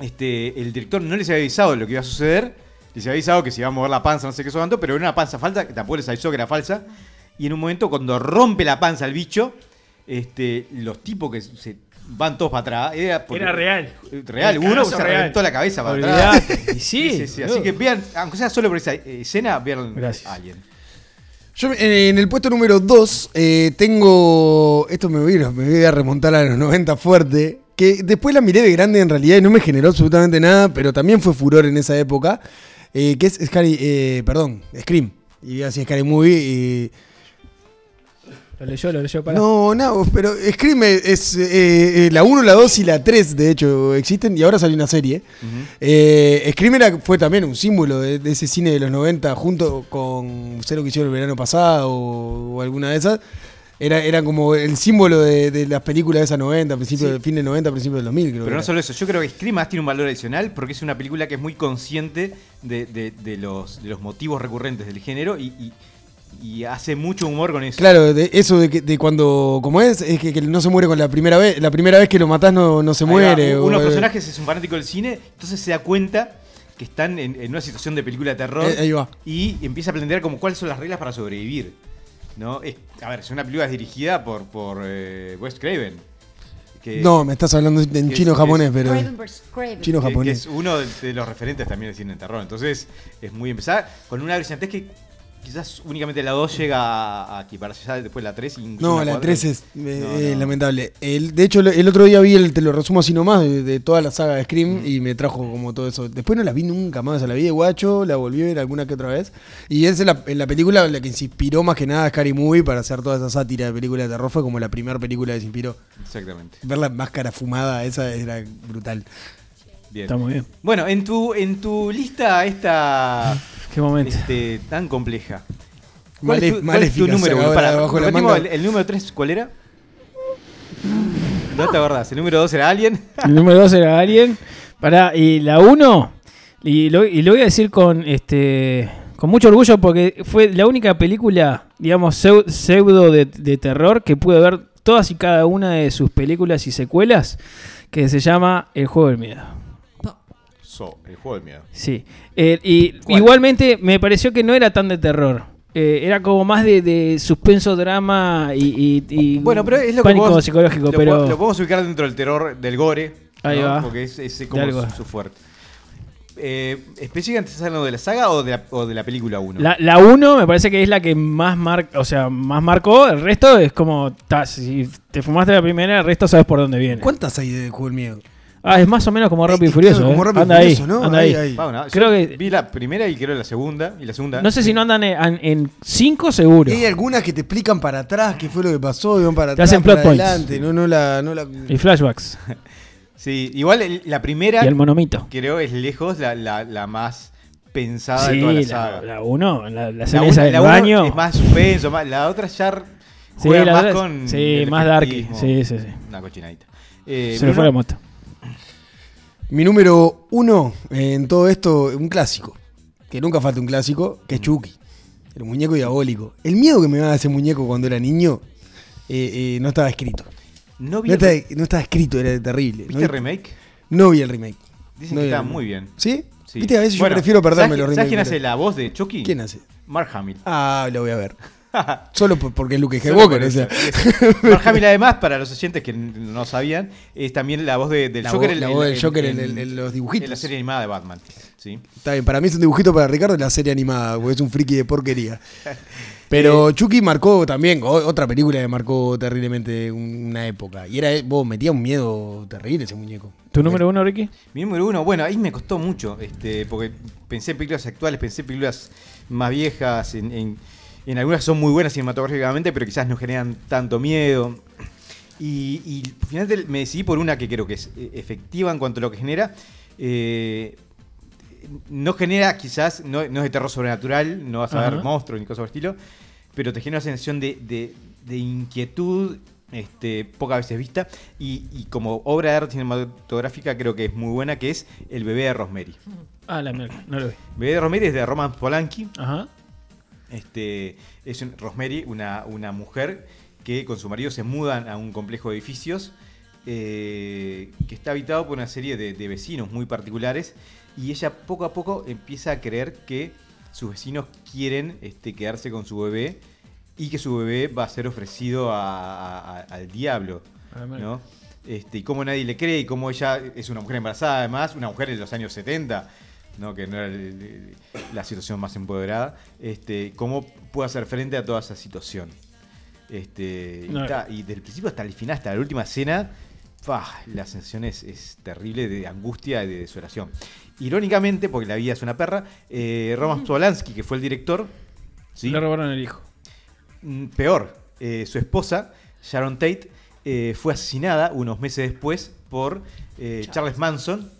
este, el director no les había avisado de lo que iba a suceder. Les había avisado que se iba a mover la panza, no sé qué eso tanto, pero era una panza falsa, que tampoco les avisó que era falsa. Y en un momento, cuando rompe la panza el bicho, este, los tipos que se van todos para atrás. Era, porque- Era real. eh, Real, uno se real. reventó la cabeza para atrás. Olvídate. Y sí, Así que vean, aunque sea solo por esa eh, escena, vean Gracias. Alien. Yo eh, en el puesto número 2 tengo. Esto me voy, me voy a remontar a los 90 fuerte. Que después la miré de grande en realidad y no me generó absolutamente nada, pero también fue furor en esa época. Eh, que es Scary. eh, perdón, Scream. Y así Scary Movie. y- Lo leyó, lo leyó para. No, no, pero Scream es eh, eh, la 1, la 2 y la 3, de hecho, existen y ahora salió una serie. Eh, Scream era- fue también un símbolo de, de ese cine de los 90, junto con Cero que hicieron el verano pasado o, o alguna de esas. Era, era como el símbolo de, de las películas de esa 90, principio, Sí. fin del 90, principio del 2000, creo. Pero no solo eso, yo creo que Scream además tiene un valor adicional porque es una película que es muy consciente de, de- de los, de los motivos recurrentes del género y, y- y hace mucho humor con eso. Claro, de eso de, que, de cuando, como es, es que, que no se muere con la primera vez, la primera vez que lo matás no, no se Ahí muere. Uno de los personajes es un fanático del cine, entonces se da cuenta que están en, en una situación de película de terror Eh, ahí va. y empieza a plantear como cuáles son las reglas para sobrevivir. ¿No? Es, a ver, es una película dirigida por, por eh, Wes Craven. Que, No, me estás hablando en que es- chino que japonés, es- pero. Craven vs. Craven. Chino que- que japonés. es uno de, de los referentes también del cine de terror. Entonces es muy empezar con una brillantez que quizás únicamente la 2 llega a, equiparse ya después la 3. No, la 3 es eh, No, no. lamentable. El, de hecho, el, otro día vi, el, te lo resumo así nomás, de, de toda la saga de Scream y me trajo como todo eso. Después no la vi nunca más, la vi de guacho, la volví a ver alguna que otra vez. Y es la, en la película la que se inspiró más que nada a Scary Movie para hacer toda esa sátira de película de terror. Fue como la primera película que se inspiró. Exactamente. Ver la máscara fumada, esa era brutal. Bien. Está muy bien. Bueno, en tu, en tu lista esta Qué momento. este, tan compleja. ¿Cuál es tu, cuál es tu número? Para, repetimos, el, el número 3, ¿cuál era? No te acordás. El número 2 era Alien. El número 2 era Alien. Pará, y la 1, y lo, y lo voy a decir con este Con mucho orgullo porque fue la única película, digamos, seu- pseudo de, de terror que pude ver todas y cada una de sus películas y secuelas que se llama El Juego del Miedo. So, el juego del miedo. Sí. Eh, y ¿Cuál? igualmente me pareció que no era tan de terror. Eh, era como más de, de suspenso, drama y, y- y Bueno, pero es lo que pánico podemos- psicológico. lo, pero po- lo podemos ubicar dentro del terror del gore. Ahí ¿no? va. Porque es, es De como algo. su, su fuerte. Eh, ¿Específicamente estás hablando de la saga o de la, o de la película 1? La, la 1 me parece que es la que más mar, o sea, más marcó. El resto es como. ta, si te fumaste la primera, el resto sabes por dónde viene. ¿Cuántas hay de Juego del Miedo? Ah, es más o menos como Rápido y Eh, Furioso. claro, como eh. Rápido y anda Furioso, ahí, ¿no? anda Ahí, ahí. ahí. Bueno, yo Creo que- vi la primera y creo la segunda. Y la segunda. No sé si no andan en, en cinco seguro. Hay algunas que te explican para atrás qué fue lo que pasó y van para Te atrás, hacen para plot points. adelante. No, no la, no la... Y flashbacks. Sí, igual el- la primera Y el monomito. creo es lejos la, la, la más pensada de toda la la, saga. la uno, la, la La una- del la baño. es más suspenso, más, la otra ya Sí, juega la más otra es- con sí, más dark. efectismo. Sí, sí, sí. Una cochinadita. Eh, Se me Bruno, fue la moto. Mi número uno en todo esto, un clásico. Que nunca falta un clásico, que es Chucky. El muñeco diabólico. El miedo que me daba ese muñeco cuando era niño eh, eh, no estaba escrito. ¿No, vi No estaba, no estaba escrito, era terrible. ¿Viste no, el remake? no vi el remake. Dicen No que está muy bien. ¿Sí? Sí. Viste, a veces Bueno, yo prefiero perderme ¿sabes, los ¿Sabes remakes. quién hace la voz de Chucky? ¿Quién hace? Mark Hamill. Ah, lo voy a ver. Solo por- porque es Luke Skywalker. por o sea. Mark Hamill, además, para los oyentes que no sabían, es también la voz de- del La Joker, voz- en- la en- voz del en- Joker en- en- en los dibujitos. En la serie animada de Batman. ¿sí? Está bien, para mí es un dibujito para Ricardo la serie animada, porque es un friki de porquería. Pero Chucky marcó también, otra película que marcó terriblemente una época. Y era, vos metía un miedo terrible ese muñeco. ¿Tu número uno, Ricky? Mi número uno, bueno, ahí me costó mucho, este, porque pensé en películas actuales, pensé en películas más viejas, en, en- en algunas son muy buenas cinematográficamente, pero quizás no generan tanto miedo. Y, y finalmente me decidí por una que creo que es eh, efectiva en cuanto a lo que genera. Eh, no genera quizás, no, no es de terror sobrenatural, no vas a ver monstruos ni cosas por estilo, pero te genera una sensación de, de- de inquietud este, pocas veces vista y, y como obra de arte cinematográfica creo que es muy buena, que es El bebé de Rosemary. Ah, la mierda, no lo vi. Bebé de Rosemary es de Roman Polanski. Ajá. Este, es un- Rosemary, una, una mujer que con su marido se mudan a un complejo de edificios eh, que está habitado por una serie de, de vecinos muy particulares y ella poco a poco empieza a creer que sus vecinos quieren este, quedarse con su bebé y que su bebé va a ser ofrecido a- a- a- al diablo. A la mierda. ¿no? Este, y cómo nadie le cree y cómo ella es una mujer embarazada además, una mujer en los años 70, ¿no? que no era el- el- la situación más empoderada, este, cómo puede hacer frente a toda esa situación. Este, y, está- y del principio hasta el final, hasta la última escena, ¡fua! la sensación es, es terrible de angustia y de desolación. Irónicamente, porque la vida es una perra, eh, Roman Polanski, que fue el director, ¿sí? Le robaron el hijo. Mm, Peor, eh, su esposa, Sharon Tate, eh, fue asesinada unos meses después por eh, Charles Manson,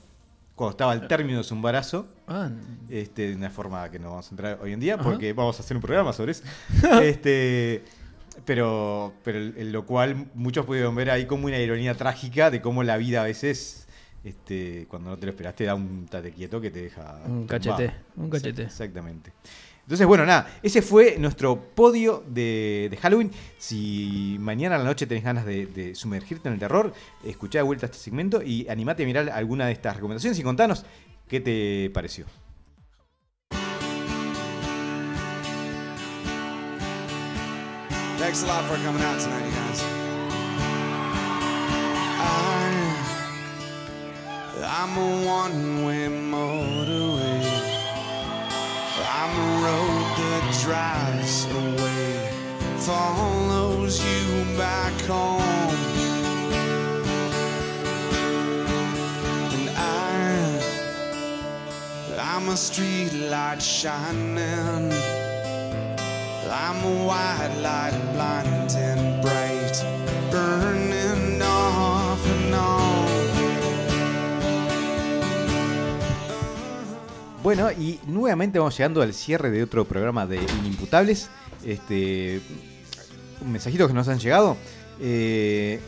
cuando estaba al término de su embarazo, Ah, este, de una forma que no vamos a entrar hoy en día, Ajá. porque vamos a hacer un programa sobre eso. este, pero, pero en lo cual muchos pudieron ver ahí como una ironía trágica de cómo la vida a veces, este, cuando no te lo esperaste, da un tate quieto que te deja. Un tumbado. cachete, un cachete. Exactamente. Entonces, bueno, nada, ese fue nuestro podio de, Halloween. Si mañana a la noche tenés ganas de, sumergirte en el terror, escuchá de vuelta este segmento y animate a mirar alguna de estas recomendaciones y contanos qué te pareció. Thanks a lot for coming out tonight, guys. Road that drives away, follows you back home. And I, I'm a street light shining. I'm a white light, blinding Bueno, y nuevamente vamos llegando al cierre de otro programa de Inimputables. Este, un mensajito que nos han llegado. Eh,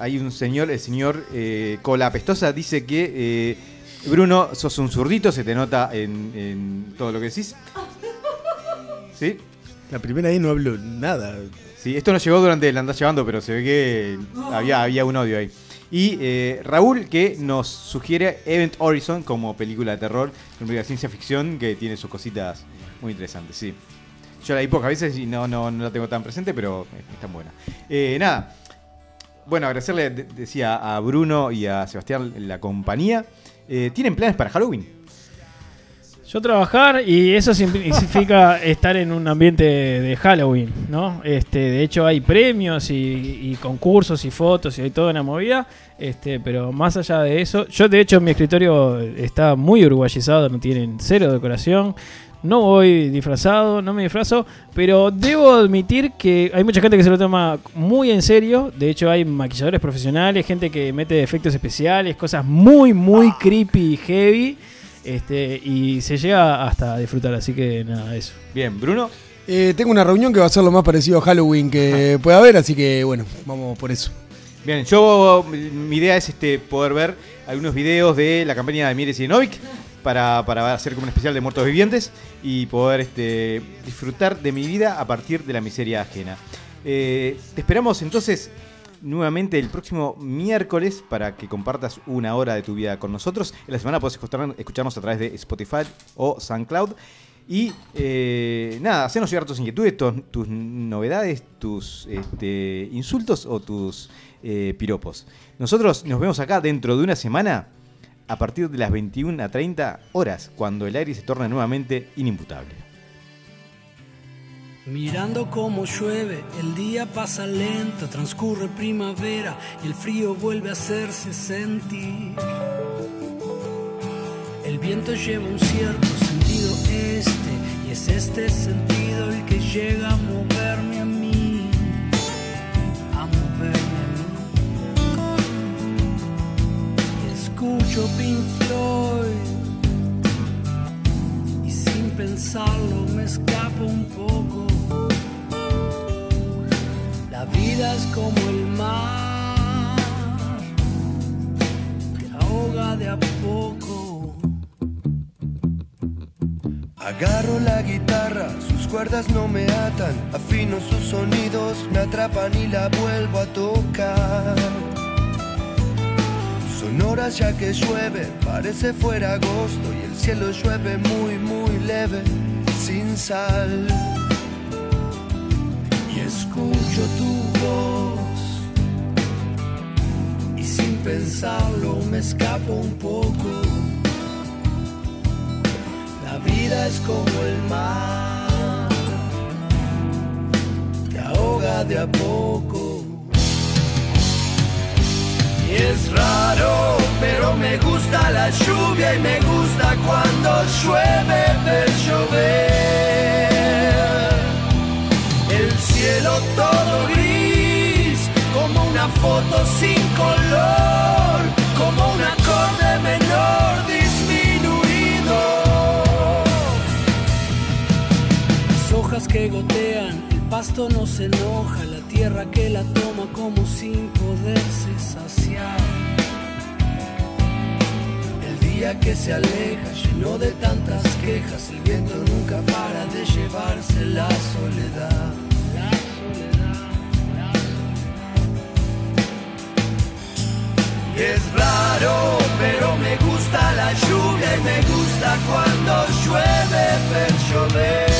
hay un señor, el señor eh, Cola Apestosa, dice que eh, Bruno, sos un zurdito, se te nota en, en todo lo que decís. ¿Sí? La primera ahí no hablo nada. Sí, esto nos llegó durante el andás llevando, pero se ve que había, había un odio ahí. Y eh, Raúl que nos sugiere Event Horizon como película de terror, una película de ciencia ficción que tiene sus cositas muy interesantes, sí. Yo la vi pocas veces y no, no, no la tengo tan presente, pero eh, está buena. Eh, nada, bueno, agradecerle, de- decía, a Bruno y a Sebastián la compañía. ¿Tienen planes para Halloween? Yo trabajar y eso significa estar en un ambiente de Halloween, ¿no? Este, de hecho hay premios y, y concursos y fotos y hay toda una movida, este, pero más allá de eso, yo de hecho mi escritorio está muy uruguayizado, no tienen cero decoración, no voy disfrazado, no me disfrazo, pero debo admitir que hay mucha gente que se lo toma muy en serio, de hecho hay maquilladores profesionales, gente que mete efectos especiales, cosas muy, muy creepy y heavy. Este, y se llega hasta a disfrutar, así que nada, eso. Bien, Bruno. Eh, tengo una reunión que va a ser lo más parecido a Halloween que pueda haber, así que bueno, vamos por eso. Bien, yo mi idea es este poder ver algunos videos de la campaña de Mieres y de Novik para, para hacer como un especial de muertos vivientes y poder este, disfrutar de mi vida a partir de la miseria ajena. Eh, te esperamos entonces nuevamente el próximo miércoles para que compartas una hora de tu vida con nosotros. En la semana puedes escuchar- escucharnos a través de Spotify o SoundCloud. Y eh, nada, hacernos llegar tus inquietudes, tus, tus novedades, tus este, insultos o tus eh, piropos. Nosotros nos vemos acá dentro de una semana a partir de las 21 a 30 horas, cuando el aire se torna nuevamente inimputable. Mirando cómo llueve, el día pasa lento, transcurre primavera y el frío vuelve a hacerse sentir. El viento lleva un cierto sentido este y es este sentido el que llega a moverme a mí, a moverme a mí. Y escucho Pink Floyd pensarlo me escapo un poco. La vida es como el mar, que ahoga de a poco. Agarro la guitarra, sus cuerdas no me atan, afino sus sonidos, me atrapan y la vuelvo a tocar. Son horas ya que llueve, parece fuera agosto y el cielo llueve muy muy leve, sin sal. Y escucho tu voz y sin pensarlo me escapo un poco. La vida es como el mar, te ahoga de a poco. Y es raro, pero me gusta la lluvia y me gusta cuando llueve ver llover. El cielo todo gris, como una foto sin color, como un acorde menor disminuido. Las hojas que gotean, pasto no se enoja, la tierra que la toma como sin poderse saciar. El día que se aleja, lleno de tantas quejas, el viento nunca para de llevarse la soledad. La soledad, Y es raro, pero me gusta la lluvia y me gusta cuando llueve ver llover.